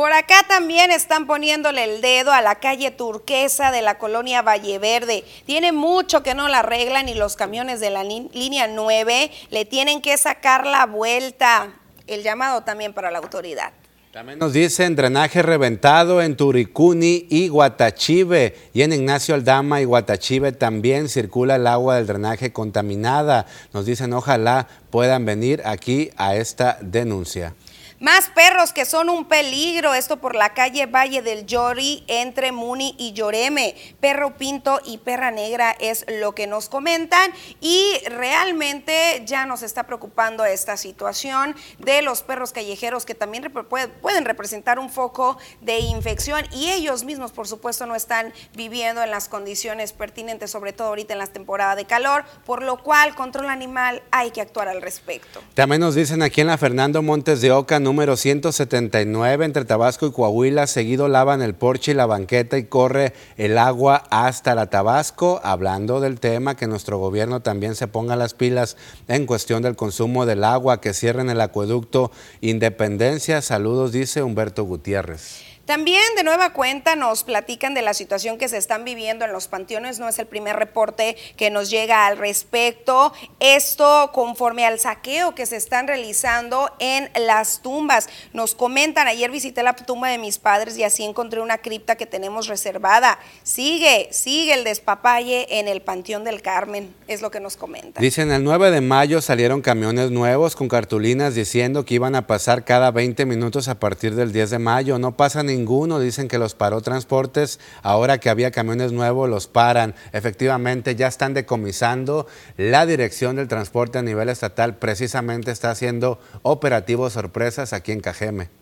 Por acá también están poniéndole el dedo a la calle turquesa de la colonia Valle Verde. Tiene mucho que no la arreglan y los camiones de la línea 9 le tienen que sacar la vuelta. El llamado también para la autoridad. También nos dicen drenaje reventado en Turicuni y Guatachive. Y en Ignacio Aldama y Guatachive también circula el agua del drenaje contaminada. Nos dicen ojalá puedan venir aquí a esta denuncia. Más perros que son un peligro, esto por la calle Valle del Llori entre Muni y Lloreme. Perro pinto y perra negra es lo que nos comentan y realmente ya nos está preocupando esta situación de los perros callejeros que también pueden representar un foco de infección y ellos mismos por supuesto no están viviendo en las condiciones pertinentes, sobre todo ahorita en la temporada de calor, por lo cual control animal hay que actuar al respecto. También nos dicen aquí en la Fernando Montes de Oca, número 179 entre Tabasco y Coahuila. Seguido lavan el porche y la banqueta y corre el agua hasta la Tabasco. Hablando del tema, que nuestro gobierno también se ponga las pilas en cuestión del consumo del agua, que cierren el acueducto Independencia. Saludos, dice Humberto Gutiérrez. También de nueva cuenta nos platican de la situación que se están viviendo en los panteones. No es el primer reporte que nos llega al respecto. Esto conforme al saqueo que se están realizando en las tumbas. Nos comentan, ayer visité la tumba de mis padres y así encontré una cripta que tenemos reservada. Sigue, sigue el despapalle en el Panteón del Carmen, es lo que nos comentan. Dicen, el 9 de mayo salieron camiones nuevos con cartulinas diciendo que iban a pasar cada 20 minutos a partir del 10 de mayo. No pasa ni ninguno, dicen que los paró transportes, ahora que había camiones nuevos los paran. Efectivamente, ya están decomisando. La dirección del transporte a nivel estatal precisamente está haciendo operativos sorpresas aquí en Cajeme.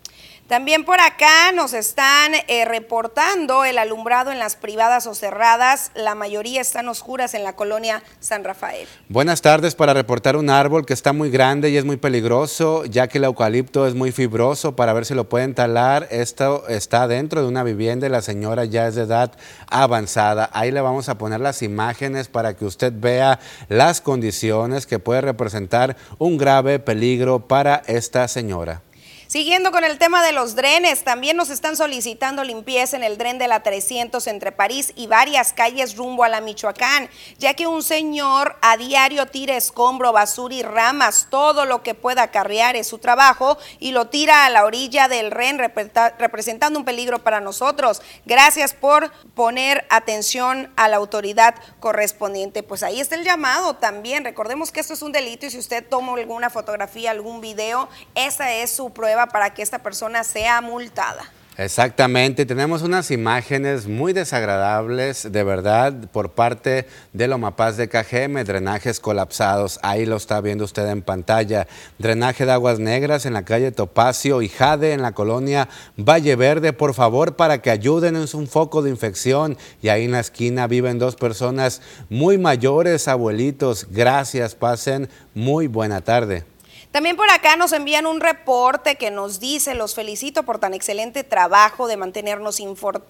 También por acá nos están eh, reportando el alumbrado en las privadas o cerradas. La mayoría están oscuras en la colonia San Rafael. Buenas tardes para reportar un árbol que está muy grande y es muy peligroso, ya que el eucalipto es muy fibroso. Para ver si lo pueden talar, esto está dentro de una vivienda y la señora ya es de edad avanzada. Ahí le vamos a poner las imágenes para que usted vea las condiciones que puede representar un grave peligro para esta señora. Siguiendo con el tema de los drenes, también nos están solicitando limpieza en el dren de la 300 entre París y varias calles rumbo a la Michoacán, ya que un señor a diario tira escombro, basura y ramas, todo lo que pueda acarrear es su trabajo y lo tira a la orilla del ren representando un peligro para nosotros. Gracias por poner atención a la autoridad correspondiente. Pues ahí está el llamado también. Recordemos que esto es un delito y si usted toma alguna fotografía, algún video, esa es su prueba para que esta persona sea multada. Exactamente, tenemos unas imágenes muy desagradables, de verdad, por parte de Lomapaz de KGM, drenajes colapsados, ahí lo está viendo usted en pantalla, drenaje de aguas negras en la calle Topacio y Jade en la colonia Valle Verde, por favor, para que ayuden, es un foco de infección y ahí en la esquina viven dos personas muy mayores, abuelitos, gracias, pasen muy buena tarde. También por acá nos envían un reporte que nos dice, los felicito por tan excelente trabajo de mantenernos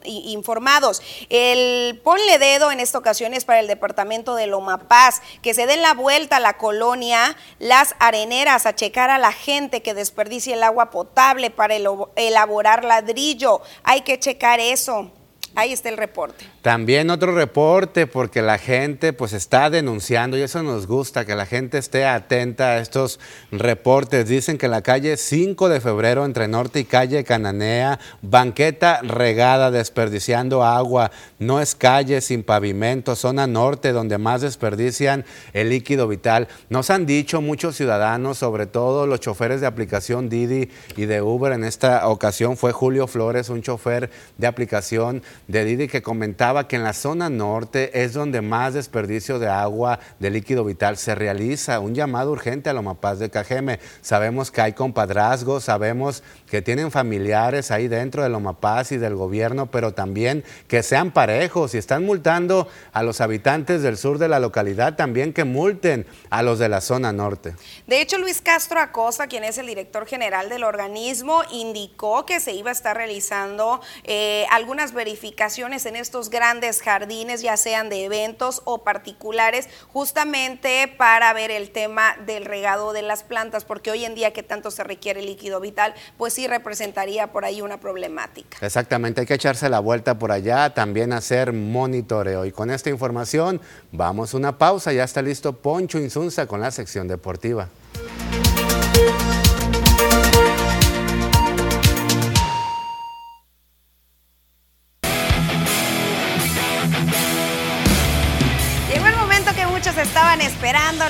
informados. El ponle dedo en esta ocasión es para el departamento de Loma Paz, que se den la vuelta a la colonia Las Areneras a checar a la gente que desperdicia el agua potable para elaborar ladrillo. Hay que checar eso. Ahí está el reporte. También otro reporte porque la gente pues está denunciando y eso nos gusta, que la gente esté atenta a estos reportes. Dicen que la calle 5 de febrero entre Norte y calle Cananea, banqueta regada, desperdiciando agua. No es calle sin pavimento, zona norte donde más desperdician el líquido vital. Nos han dicho muchos ciudadanos, sobre todo los choferes de aplicación Didi y de Uber. En esta ocasión fue Julio Flores, un chofer de aplicación de Didi que comentaba que en la zona norte es donde más desperdicio de agua, de líquido vital se realiza. Un llamado urgente a Lomapaz de Cajeme. Sabemos que hay compadrazgos, sabemos que tienen familiares ahí dentro de Lomapaz y del gobierno, pero también que sean parejos. y están multando a los habitantes del sur de la localidad, también que multen a los de la zona norte. De hecho, Luis Castro Acosta, quien es el director general del organismo, indicó que se iba a estar realizando eh, algunas verificaciones en estos grandes jardines, ya sean de eventos o particulares, justamente para ver el tema del regado de las plantas, porque hoy en día que tanto se requiere líquido vital, pues sí representaría por ahí una problemática. Exactamente, hay que echarse la vuelta por allá, también hacer monitoreo. Y con esta información vamos a una pausa, ya está listo Poncho Insunza con la sección deportiva.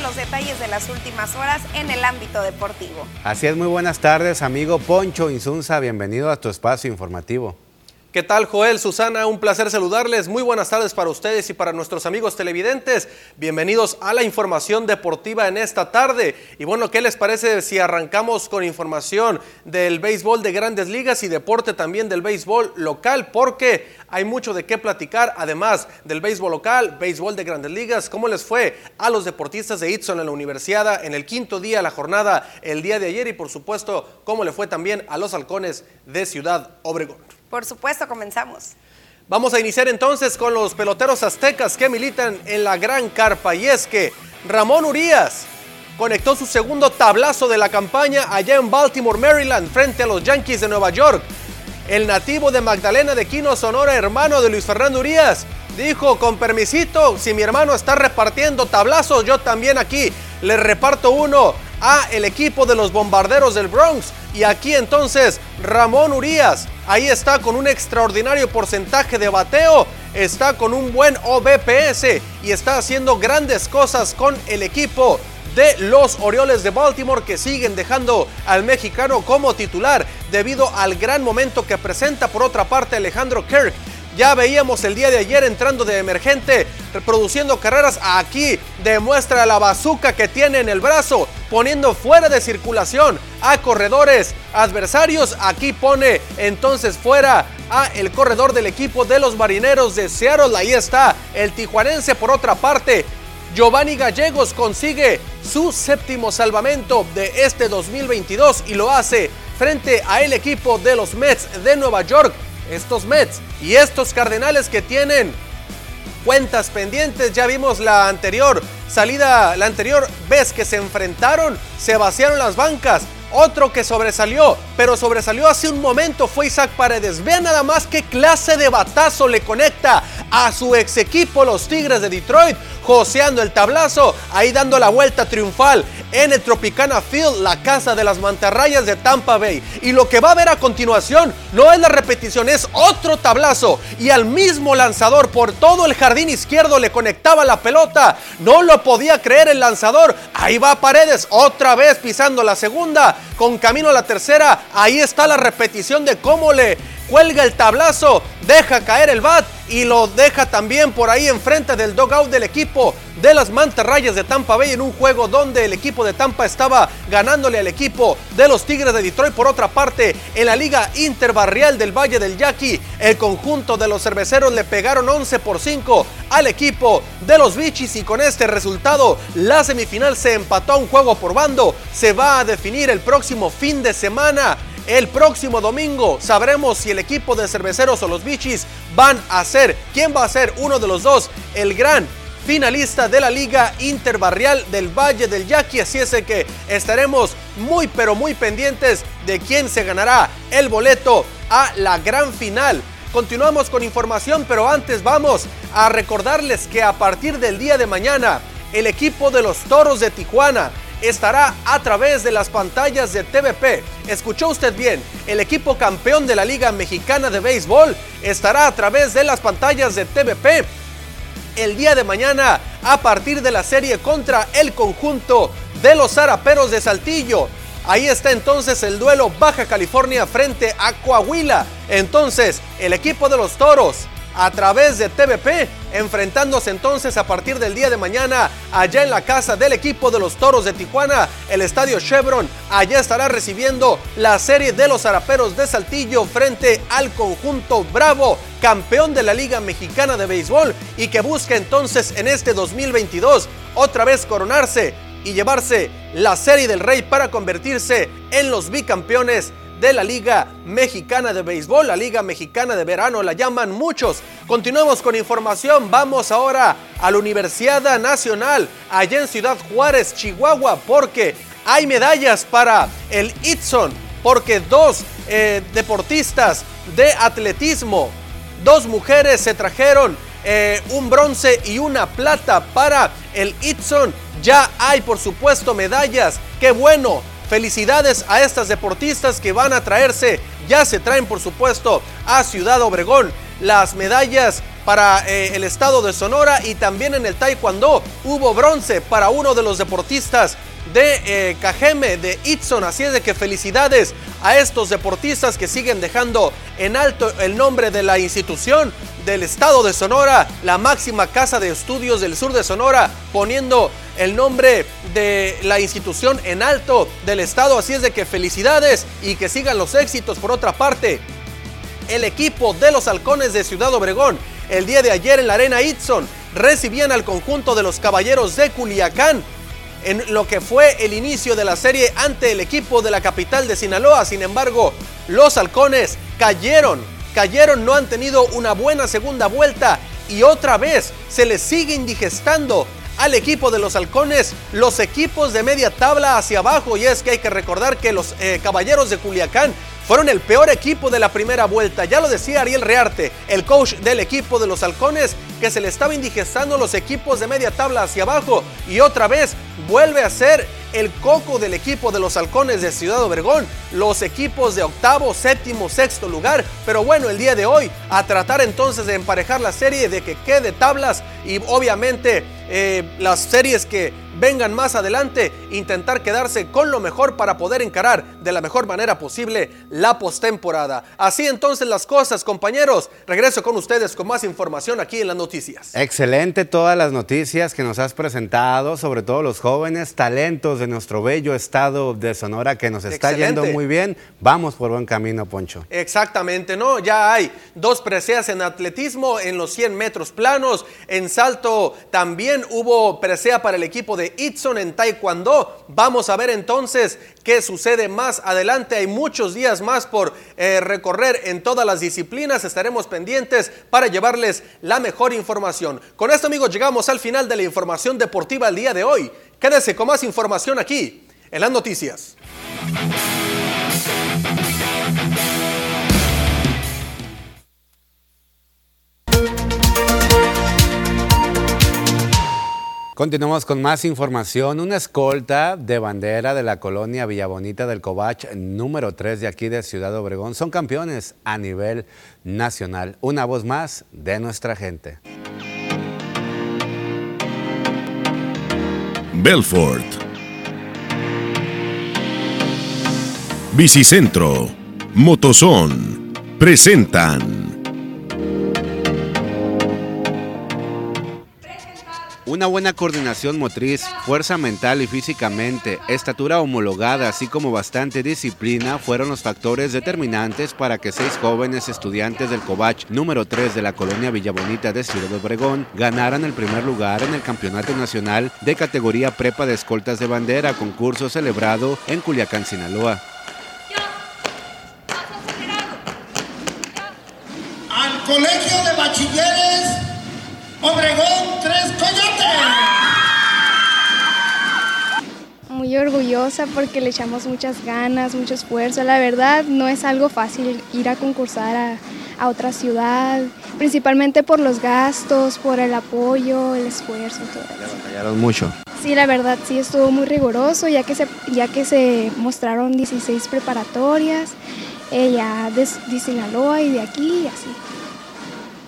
Los detalles de las últimas horas en el ámbito deportivo. Así es, muy buenas tardes, amigo Poncho Insunza, bienvenido a tu espacio informativo. ¿Qué tal, Joel, Susana? Un placer saludarles. Muy buenas tardes para ustedes y para nuestros amigos televidentes. Bienvenidos a la información deportiva en esta tarde. Y bueno, ¿qué les parece si arrancamos con información del béisbol de grandes ligas y deporte también del béisbol local? Porque hay mucho de qué platicar, además del béisbol local, béisbol de grandes ligas. ¿Cómo les fue a los deportistas de Itson en la universidad en el quinto día de la jornada el día de ayer? Y por supuesto, ¿cómo le fue también a los halcones de Ciudad Obregón? Por supuesto, comenzamos. Vamos a iniciar entonces con los peloteros aztecas que militan en la gran carpa. Y es que Ramón Urias conectó su segundo tablazo de la campaña allá en Baltimore, Maryland, frente a los Yankees de Nueva York. El nativo de Magdalena de Quino, Sonora, hermano de Luis Fernando Urias, dijo, con permisito, si mi hermano está repartiendo tablazos, yo también aquí le reparto uno a el equipo de los bombarderos del Bronx. Y aquí entonces Ramón Urias, ahí está con un extraordinario porcentaje de bateo, está con un buen OBPS y está haciendo grandes cosas con el equipo de los Orioles de Baltimore que siguen dejando al mexicano como titular debido al gran momento que presenta por otra parte Alejandro Kirk ya veíamos el día de ayer entrando de emergente, reproduciendo carreras. Aquí demuestra la bazuca que tiene en el brazo, poniendo fuera de circulación a corredores adversarios. Aquí pone entonces fuera a el corredor del equipo de los marineros de Seattle. Ahí está el tijuanense por otra parte. Giovanni Gallegos consigue su séptimo salvamento de este 2022 y lo hace frente a el equipo de los Mets de Nueva York estos Mets y estos Cardenales que tienen cuentas pendientes. Ya vimos la anterior salida, la anterior vez que se enfrentaron, se vaciaron las bancas. Otro que sobresalió, pero sobresalió hace un momento fue Isaac Paredes. Vean nada más qué clase de batazo le conecta a su ex equipo, los Tigres de Detroit, joseando el tablazo, ahí dando la vuelta triunfal en el Tropicana Field, la casa de las mantarrayas de Tampa Bay. Y lo que va a ver a continuación no es la repetición, es otro tablazo. Y al mismo lanzador por todo el jardín izquierdo le conectaba la pelota. No lo podía creer el lanzador. Ahí va Paredes, otra vez pisando la segunda, con camino a la tercera. Ahí está la repetición de cómo le cuelga el tablazo, deja caer el bat y lo deja también por ahí enfrente del dogout del equipo de las mantarrayas de Tampa Bay en un juego donde el equipo de Tampa estaba ganándole al equipo de los Tigres de Detroit. Por otra parte, en la Liga Interbarrial del Valle del Yaqui, el conjunto de los cerveceros le pegaron 11 por 5 al equipo de los Bichis y con este resultado la semifinal se empató a un juego por bando. Se va a definir el próximo fin de semana. El próximo domingo sabremos si el equipo de cerveceros o los bichis van a ser, quién va a ser uno de los dos, el gran finalista de la Liga Interbarrial del Valle del Yaqui. Así es que estaremos muy pero muy pendientes de quién se ganará el boleto a la gran final. Continuamos con información, pero antes vamos a recordarles que a partir del día de mañana, el equipo de los Toros de Tijuana estará a través de las pantallas de TVP. Escuchó usted bien, el equipo campeón de la Liga Mexicana de Béisbol estará a través de las pantallas de TVP el día de mañana a partir de la serie contra el conjunto de los Zaraperos de Saltillo. Ahí está entonces el duelo Baja California frente a Coahuila. Entonces, el equipo de los Toros a través de TVP, enfrentándose entonces a partir del día de mañana allá en la casa del equipo de los Toros de Tijuana, el Estadio Chevron. Allá estará recibiendo la serie de los Araperos de Saltillo frente al conjunto Bravo, campeón de la Liga Mexicana de Béisbol y que busca entonces en este 2022 otra vez coronarse y llevarse la serie del Rey para convertirse en los bicampeones de la Liga Mexicana de Béisbol, la Liga Mexicana de Verano, la llaman muchos. Continuamos con información, vamos ahora a la Universidad Nacional, allá en Ciudad Juárez, Chihuahua, porque hay medallas para el Itson, porque dos eh, deportistas de atletismo, dos mujeres se trajeron eh, un bronce y una plata para el Itson. Ya hay, por supuesto, medallas. Qué bueno Felicidades a estas deportistas que van a traerse, ya se traen por supuesto a Ciudad Obregón las medallas para eh, el estado de Sonora y también en el Taekwondo hubo bronce para uno de los deportistas de eh, Cajeme, de Itson. Así es de que felicidades a estos deportistas que siguen dejando en alto el nombre de la institución del estado de Sonora, la máxima casa de estudios del sur de Sonora, poniendo el nombre de la institución en alto del estado. Así es de que felicidades y que sigan los éxitos. Por otra parte, el equipo de los halcones de Ciudad Obregón, el día de ayer en la arena Itson, recibían al conjunto de los caballeros de Culiacán en lo que fue el inicio de la serie ante el equipo de la capital de Sinaloa. Sin embargo, los halcones cayeron, cayeron, no han tenido una buena segunda vuelta y otra vez se les sigue indigestando al equipo de los halcones los equipos de media tabla hacia abajo. Y es que hay que recordar que los eh, caballeros de Culiacán fueron el peor equipo de la primera vuelta. Ya lo decía Ariel Rearte, el coach del equipo de los halcones, que se le estaba indigestando los equipos de media tabla hacia abajo y otra vez vuelve a ser el coco del equipo de los halcones de Ciudad Obregón, los equipos de octavo, séptimo, sexto lugar. Pero bueno, el día de hoy a tratar entonces de emparejar la serie, de que quede tablas y obviamente eh, las series que vengan más adelante, intentar quedarse con lo mejor para poder encarar de la mejor manera posible la postemporada. Así entonces las cosas, compañeros. Regreso con ustedes con más información aquí en las noticias. Excelente todas las noticias que nos has presentado, sobre todo los jóvenes talentos de nuestro bello estado de Sonora que nos está yendo muy bien. Vamos por buen camino, Poncho. Exactamente, ¿no? Ya hay dos preseas en atletismo, en los 100 metros planos, en salto también hubo presea para el equipo de Itson en Taekwondo. Vamos a ver entonces qué sucede más adelante. Hay muchos días más por eh, recorrer en todas las disciplinas. Estaremos pendientes para llevarles la mejor información. Con esto amigos llegamos al final de la información deportiva el día de hoy. Quédese con más información aquí en las noticias. Continuamos con más información. Una escolta de bandera de la colonia Villabonita del Covach, número 3 de aquí de Ciudad Obregón, son campeones a nivel nacional. Una voz más de nuestra gente. Belfort. Bicicentro. Motozón. Presentan. Una buena coordinación motriz, fuerza mental y físicamente, estatura homologada, así como bastante disciplina fueron los factores determinantes para que seis jóvenes estudiantes del Covach número 3 de la colonia Villabonita de Ciudad Obregón ganaran el primer lugar en el Campeonato Nacional de categoría Prepa de Escoltas de Bandera, concurso celebrado en Culiacán, Sinaloa. Al Colegio de Bachilleres Obregón Tres Coyotes. Muy orgullosa porque le echamos muchas ganas, mucho esfuerzo. La verdad no es algo fácil ir a concursar a, a otra ciudad, principalmente por los gastos, por el apoyo, el esfuerzo, todo eso. batallaron mucho? Sí, la verdad sí estuvo muy riguroso ya que se, ya que se mostraron 16 preparatorias, eh, ya de, de Sinaloa y de aquí y así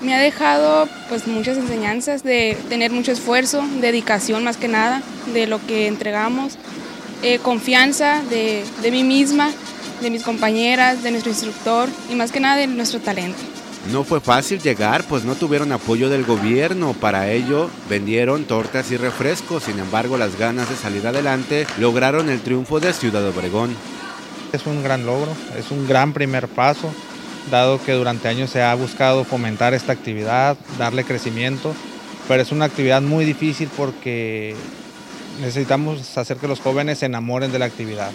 me ha dejado pues muchas enseñanzas de tener mucho esfuerzo, dedicación más que nada, de lo que entregamos, eh, confianza de, de mí misma, de mis compañeras, de nuestro instructor y más que nada de nuestro talento. No fue fácil llegar, pues no tuvieron apoyo del gobierno. Para ello, vendieron tortas y refrescos. Sin embargo, las ganas de salir adelante lograron el triunfo de Ciudad Obregón. Es un gran logro, es un gran primer paso dado que durante años se ha buscado fomentar esta actividad, darle crecimiento, pero es una actividad muy difícil porque necesitamos hacer que los jóvenes se enamoren de la actividad.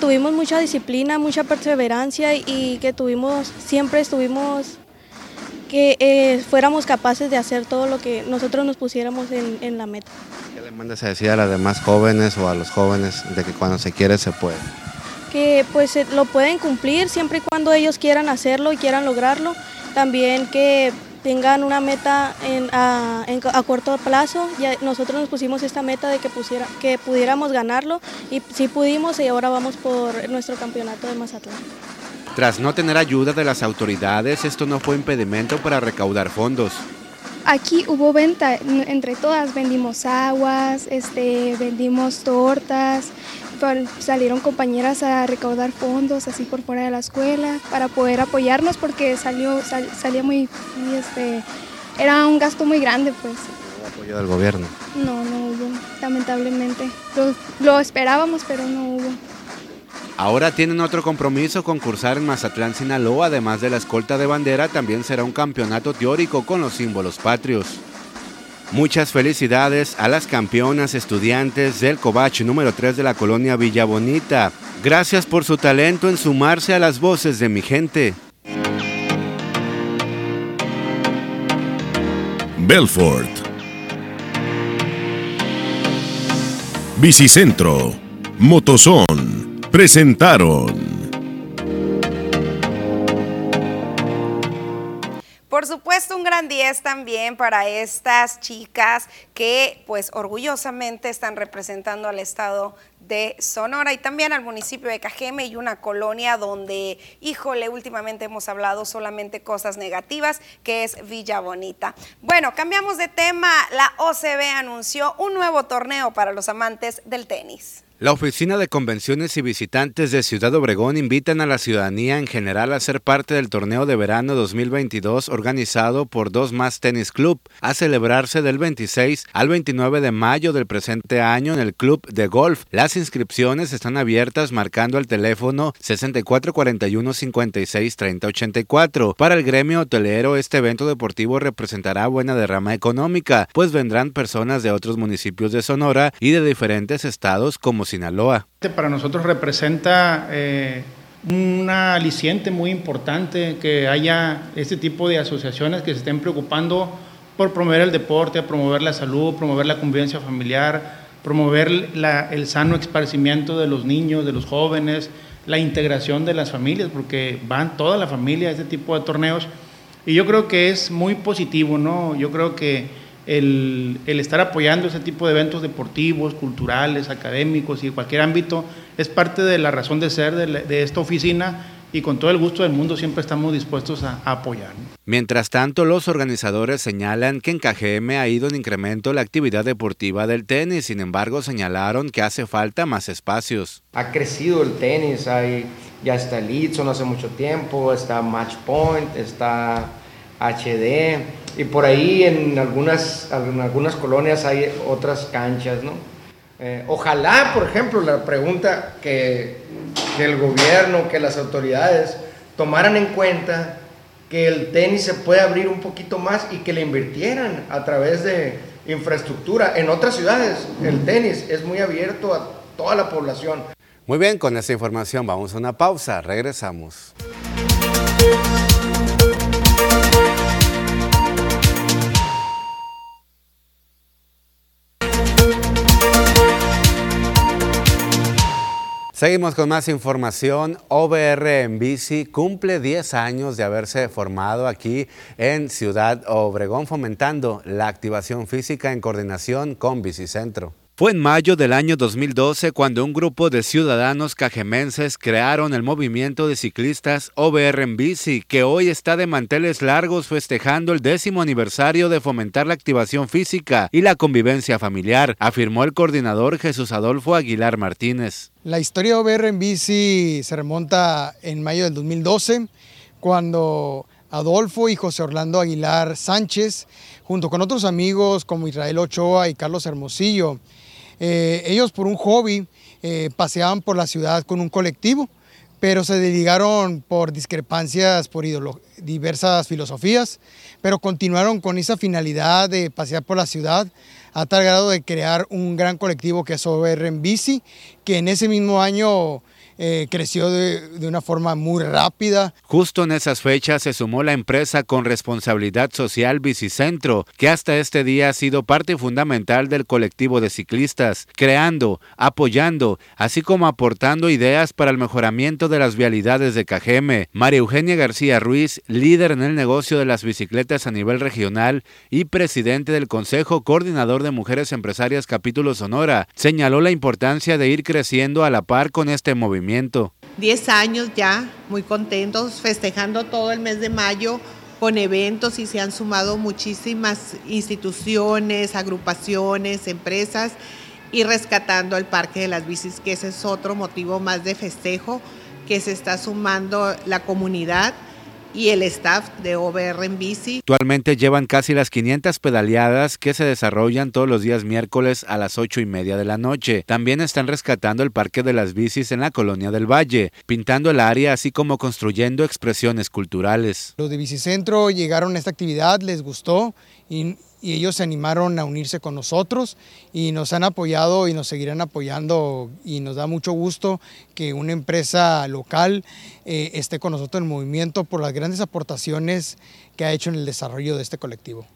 Tuvimos mucha disciplina, mucha perseverancia y que tuvimos, siempre estuvimos, que eh, fuéramos capaces de hacer todo lo que nosotros nos pusiéramos en, en la meta. ¿Qué le mandas a decir a los demás jóvenes o a los jóvenes de que cuando se quiere se puede? Que pues lo pueden cumplir siempre y cuando ellos quieran hacerlo y quieran lograrlo. También que tengan una meta en, a, en, a, corto plazo. Ya nosotros nos pusimos esta meta de que, pusiera, que pudiéramos ganarlo y sí pudimos y ahora vamos por nuestro campeonato de Mazatlán. Tras no tener ayuda de las autoridades, esto no fue impedimento para recaudar fondos. Aquí hubo venta entre todas, vendimos aguas, este, vendimos tortas, salieron compañeras a recaudar fondos así por fuera de la escuela para poder apoyarnos porque salió sal, salía muy, muy, este era un gasto muy grande pues ¿No hubo apoyo del gobierno no no hubo lamentablemente lo, lo esperábamos pero no hubo Ahora tienen otro compromiso, concursar en Mazatlán, Sinaloa. Además de la escolta de bandera, también será un campeonato teórico con los símbolos patrios. Muchas felicidades a las campeonas estudiantes del Covach número 3 de la colonia Villa Bonita. Gracias por su talento en sumarse a las voces de mi gente. Belfort. Bicicentro. Motozón. Presentaron. Por supuesto, un gran 10 también para estas chicas que pues orgullosamente están representando al estado de Sonora y también al municipio de Cajeme y una colonia donde, híjole, últimamente hemos hablado solamente cosas negativas, que es Villa Bonita. Bueno, cambiamos de tema. La OCB anunció un nuevo torneo para los amantes del tenis. La Oficina de Convenciones y Visitantes de Ciudad Obregón invitan a la ciudadanía en general a ser parte del torneo de verano 2022 organizado por Dos Más Tennis Club, a celebrarse del 26 al 29 de mayo del presente año en el Club de Golf. Las inscripciones están abiertas marcando el teléfono 6441 56 30 84. Para el gremio hotelero, este evento deportivo representará buena derrama económica, pues vendrán personas de otros municipios de Sonora y de diferentes estados como Sinaloa. Para nosotros representa eh, una aliciente muy importante que haya este tipo de asociaciones que se estén preocupando por promover el deporte, promover la salud, promover la convivencia familiar, promover la, el sano esparcimiento de los niños, de los jóvenes, la integración de las familias, porque van toda la familia a este tipo de torneos. Y yo creo que es muy positivo, ¿no? Yo creo que el, estar apoyando ese tipo de eventos deportivos, culturales, académicos y cualquier ámbito es parte de la razón de ser de, esta oficina y con todo el gusto del mundo siempre estamos dispuestos a, apoyar. Mientras tanto, los organizadores señalan que en KGM ha ido en incremento la actividad deportiva del tenis, sin embargo señalaron que hace falta más espacios. Ha crecido el tenis, hay, ya está el Litson hace mucho tiempo, está Match Point, está HD y por ahí en algunas, en algunas colonias hay otras canchas, ¿no? Eh, ojalá, por ejemplo, la pregunta que, que el gobierno, que las autoridades tomaran en cuenta que el tenis se puede abrir un poquito más y que le invirtieran a través de infraestructura. En otras ciudades el tenis es muy abierto a toda la población. Muy bien, con esta información vamos a una pausa, regresamos. Seguimos con más información. OBR en bici cumple 10 años de haberse formado aquí en Ciudad Obregón, fomentando la activación física en coordinación con Bicicentro. Fue en mayo del año 2012 cuando un grupo de ciudadanos cajemenses crearon el movimiento de ciclistas OBR en bici, que hoy está de manteles largos festejando el décimo aniversario de fomentar la activación física y la convivencia familiar, afirmó el coordinador Jesús Adolfo Aguilar Martínez. La historia de OBR en bici se remonta en mayo del 2012, cuando Adolfo y José Orlando Aguilar Sánchez, junto con otros amigos como Israel Ochoa y Carlos Hermosillo, eh, ellos por un hobby eh, paseaban por la ciudad con un colectivo, pero se dedicaron por discrepancias, por diversas filosofías, pero continuaron con esa finalidad de pasear por la ciudad a tal grado de crear un gran colectivo que es OBR en bici, que en ese mismo año eh, creció de, una forma muy rápida. Justo en esas fechas se sumó la empresa con responsabilidad social Bicicentro, que hasta este día ha sido parte fundamental del colectivo de ciclistas, creando, apoyando, así como aportando ideas para el mejoramiento de las vialidades de Cajeme. María Eugenia García Ruiz, líder en el negocio de las bicicletas a nivel regional y presidente del Consejo Coordinador de Mujeres Empresarias Capítulo Sonora, señaló la importancia de ir creciendo a la par con este movimiento Diez años ya, muy contentos, festejando todo el mes de mayo con eventos y se han sumado muchísimas instituciones, agrupaciones, empresas y rescatando el Parque de las Bicis, que ese es otro motivo más de festejo, que se está sumando la comunidad y el staff de OBR en bici. Actualmente llevan casi las 500 pedaleadas que se desarrollan todos los días miércoles a las 8 y media de la noche. También están rescatando el Parque de las Bicis en la Colonia del Valle, pintando el área así como construyendo expresiones culturales. Los de Bicicentro llegaron a esta actividad, les gustó y y ellos se animaron a unirse con nosotros y nos han apoyado y nos seguirán apoyando y nos da mucho gusto que una empresa local eh, esté con nosotros en movimiento por las grandes aportaciones que ha hecho en el desarrollo de este colectivo.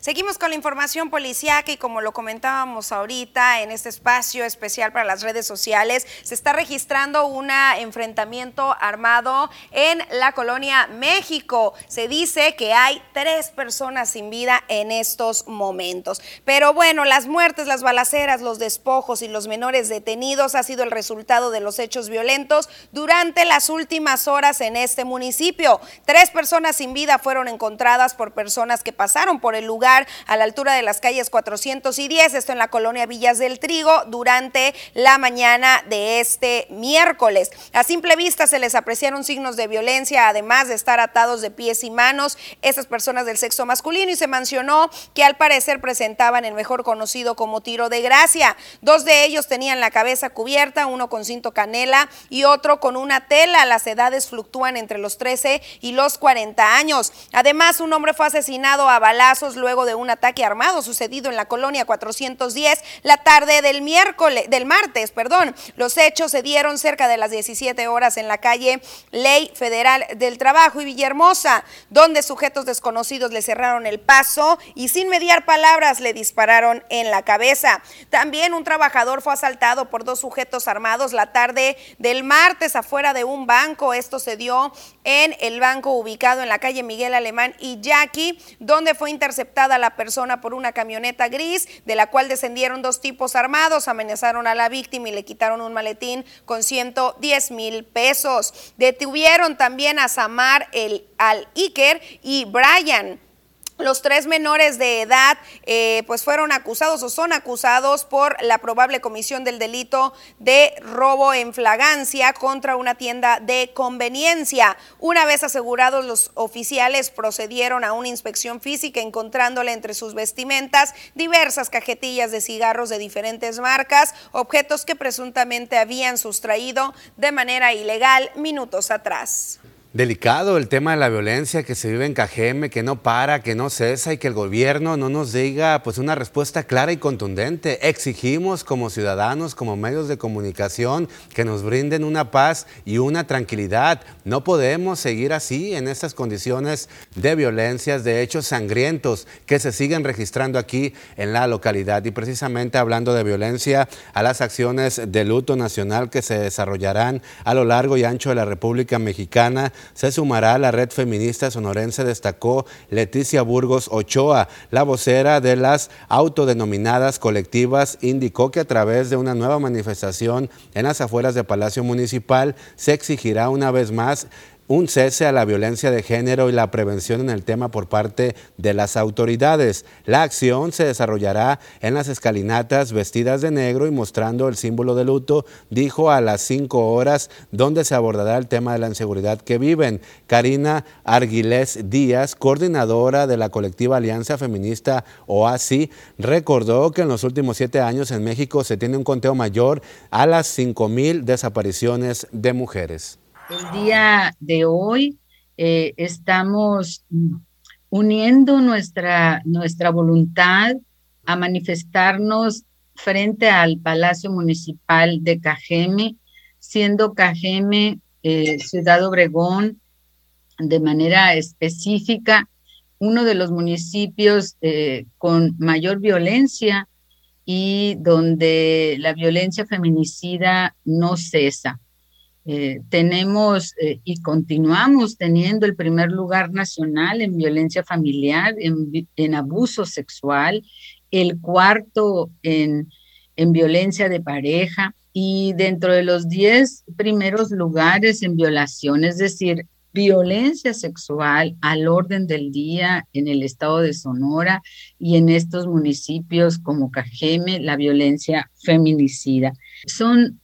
Seguimos con la información policíaca y como lo comentábamos ahorita en este espacio especial para las redes sociales, se está registrando un enfrentamiento armado en la colonia México. Se dice que hay tres personas sin vida en estos momentos. Pero bueno, las muertes, las balaceras, los despojos y los menores detenidos ha sido el resultado de los hechos violentos durante las últimas horas en este municipio. Tres personas sin vida fueron encontradas encontradas por personas que pasaron por el lugar a la altura de las calles 410, esto en la colonia Villas del Trigo, durante la mañana de este miércoles. A simple vista se les apreciaron signos de violencia, además de estar atados de pies y manos, estas personas del sexo masculino, y se mencionó que al parecer presentaban el mejor conocido como tiro de gracia. Dos de ellos tenían la cabeza cubierta, uno con cinto canela y otro con una tela. Las edades fluctúan entre los 13 y los 40 años. Un hombre fue asesinado a balazos luego de un ataque armado sucedido en la colonia 410 la tarde del miércoles, del martes, perdón. Los hechos se dieron cerca de las 17 horas en la calle Ley Federal del Trabajo y Villahermosa, donde sujetos desconocidos le cerraron el paso y Sin mediar palabras le dispararon en la cabeza. También un trabajador fue asaltado por dos sujetos armados la tarde del martes afuera de un banco. Esto se dio en el banco ubicado en la calle Miguel Alemán y Jackie, donde fue interceptada la persona por una camioneta gris, de la cual descendieron dos tipos armados, amenazaron a la víctima y le quitaron un maletín con 110 mil pesos. Detuvieron también a Samar el, al Iker y Brian. Los tres menores de edad eh, pues fueron acusados o son acusados por la probable comisión del delito de robo en flagancia contra una tienda de conveniencia. Una vez asegurados los oficiales procedieron a una inspección física encontrándole entre sus vestimentas diversas cajetillas de cigarros de diferentes marcas, objetos que presuntamente habían sustraído de manera ilegal minutos atrás. Delicado el tema de la violencia que se vive en Cajeme, que no para, que no cesa y que el gobierno no nos diga pues una respuesta clara y contundente. Exigimos como ciudadanos, como medios de comunicación, que nos brinden una paz y una tranquilidad. No podemos seguir así en estas condiciones de violencias, de hechos sangrientos que se siguen registrando aquí en la localidad. Y precisamente hablando de violencia, a las acciones de luto nacional que se desarrollarán a lo largo y ancho de la República Mexicana se sumará a la red feminista sonorense, destacó Leticia Burgos Ochoa. La vocera de las autodenominadas colectivas indicó que a través de una nueva manifestación en las afueras de Palacio Municipal se exigirá una vez más un cese a la violencia de género y la prevención en el tema por parte de las autoridades. La acción se desarrollará en las escalinatas vestidas de negro y mostrando el símbolo de luto, dijo a las cinco horas, donde se abordará el tema de la inseguridad que viven. Karina Arguilés Díaz, coordinadora de la colectiva Alianza Feminista OASI, recordó que en los últimos siete años en México se tiene un conteo mayor a las cinco mil desapariciones de mujeres. El día de hoy eh, estamos uniendo nuestra, nuestra voluntad a manifestarnos frente al Palacio Municipal de Cajeme, siendo Cajeme, eh, Ciudad Obregón, de manera específica, uno de los municipios eh, con mayor violencia y donde la violencia feminicida no cesa. Eh, tenemos eh, y continuamos teniendo el primer lugar nacional en violencia familiar, en, abuso sexual, el cuarto en, en violencia de pareja y dentro de los diez primeros lugares en violación, es decir, violencia sexual al orden del día en el estado de Sonora y en estos municipios como Cajeme, la violencia feminicida. Son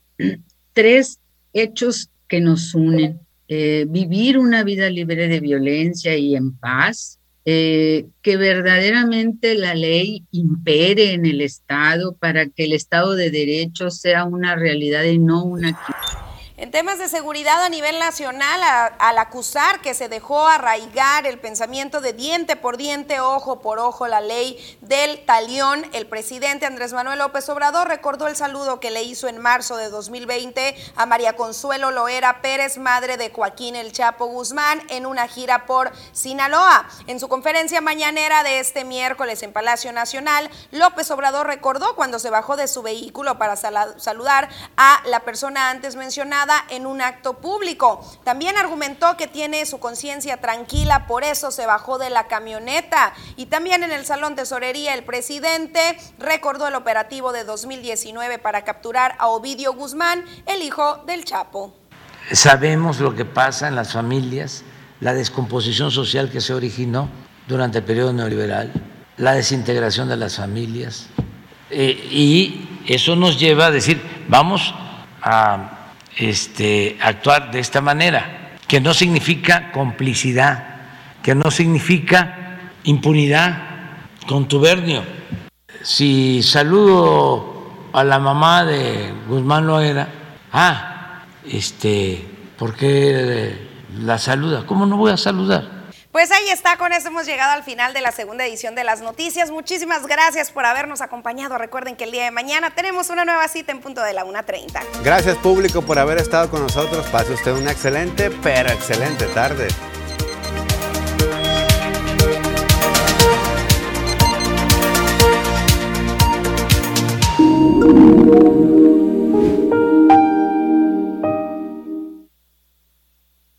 tres hechos que nos unen. Eh, vivir una vida libre de violencia y en paz, eh, que verdaderamente la ley impere en el Estado para que el Estado de Derecho sea una realidad y no una... En temas de seguridad a nivel nacional, al acusar que se dejó arraigar el pensamiento de diente por diente, ojo por ojo, la ley del talión, el presidente Andrés Manuel López Obrador recordó el saludo que le hizo en marzo de 2020 a María Consuelo Loera Pérez, madre de Joaquín El Chapo Guzmán, en una gira por Sinaloa. En su conferencia mañanera de este miércoles en Palacio Nacional, López Obrador recordó cuando se bajó de su vehículo para saludar a la persona antes mencionada en un acto público. También argumentó que tiene su conciencia tranquila, por eso se bajó de la camioneta. Y también en el Salón Tesorería el presidente recordó el operativo de 2019 para capturar a Ovidio Guzmán, el hijo del Chapo. Sabemos lo que pasa en las familias, la descomposición social que se originó durante el periodo neoliberal, la desintegración de las familias. Eh, y eso nos lleva a decir, vamos a este, actuar de esta manera, que no significa complicidad, que no significa impunidad, contubernio. Si saludo a la mamá de Guzmán Loera, ah, este, ¿por qué la saluda? ¿Cómo no voy a saludar? Pues ahí está, con eso hemos llegado al final de la segunda edición de las noticias. Muchísimas gracias por habernos acompañado. Recuerden que el día de mañana tenemos una nueva cita en punto de la 1.30. Gracias público por haber estado con nosotros. Pase usted una excelente, pero excelente tarde.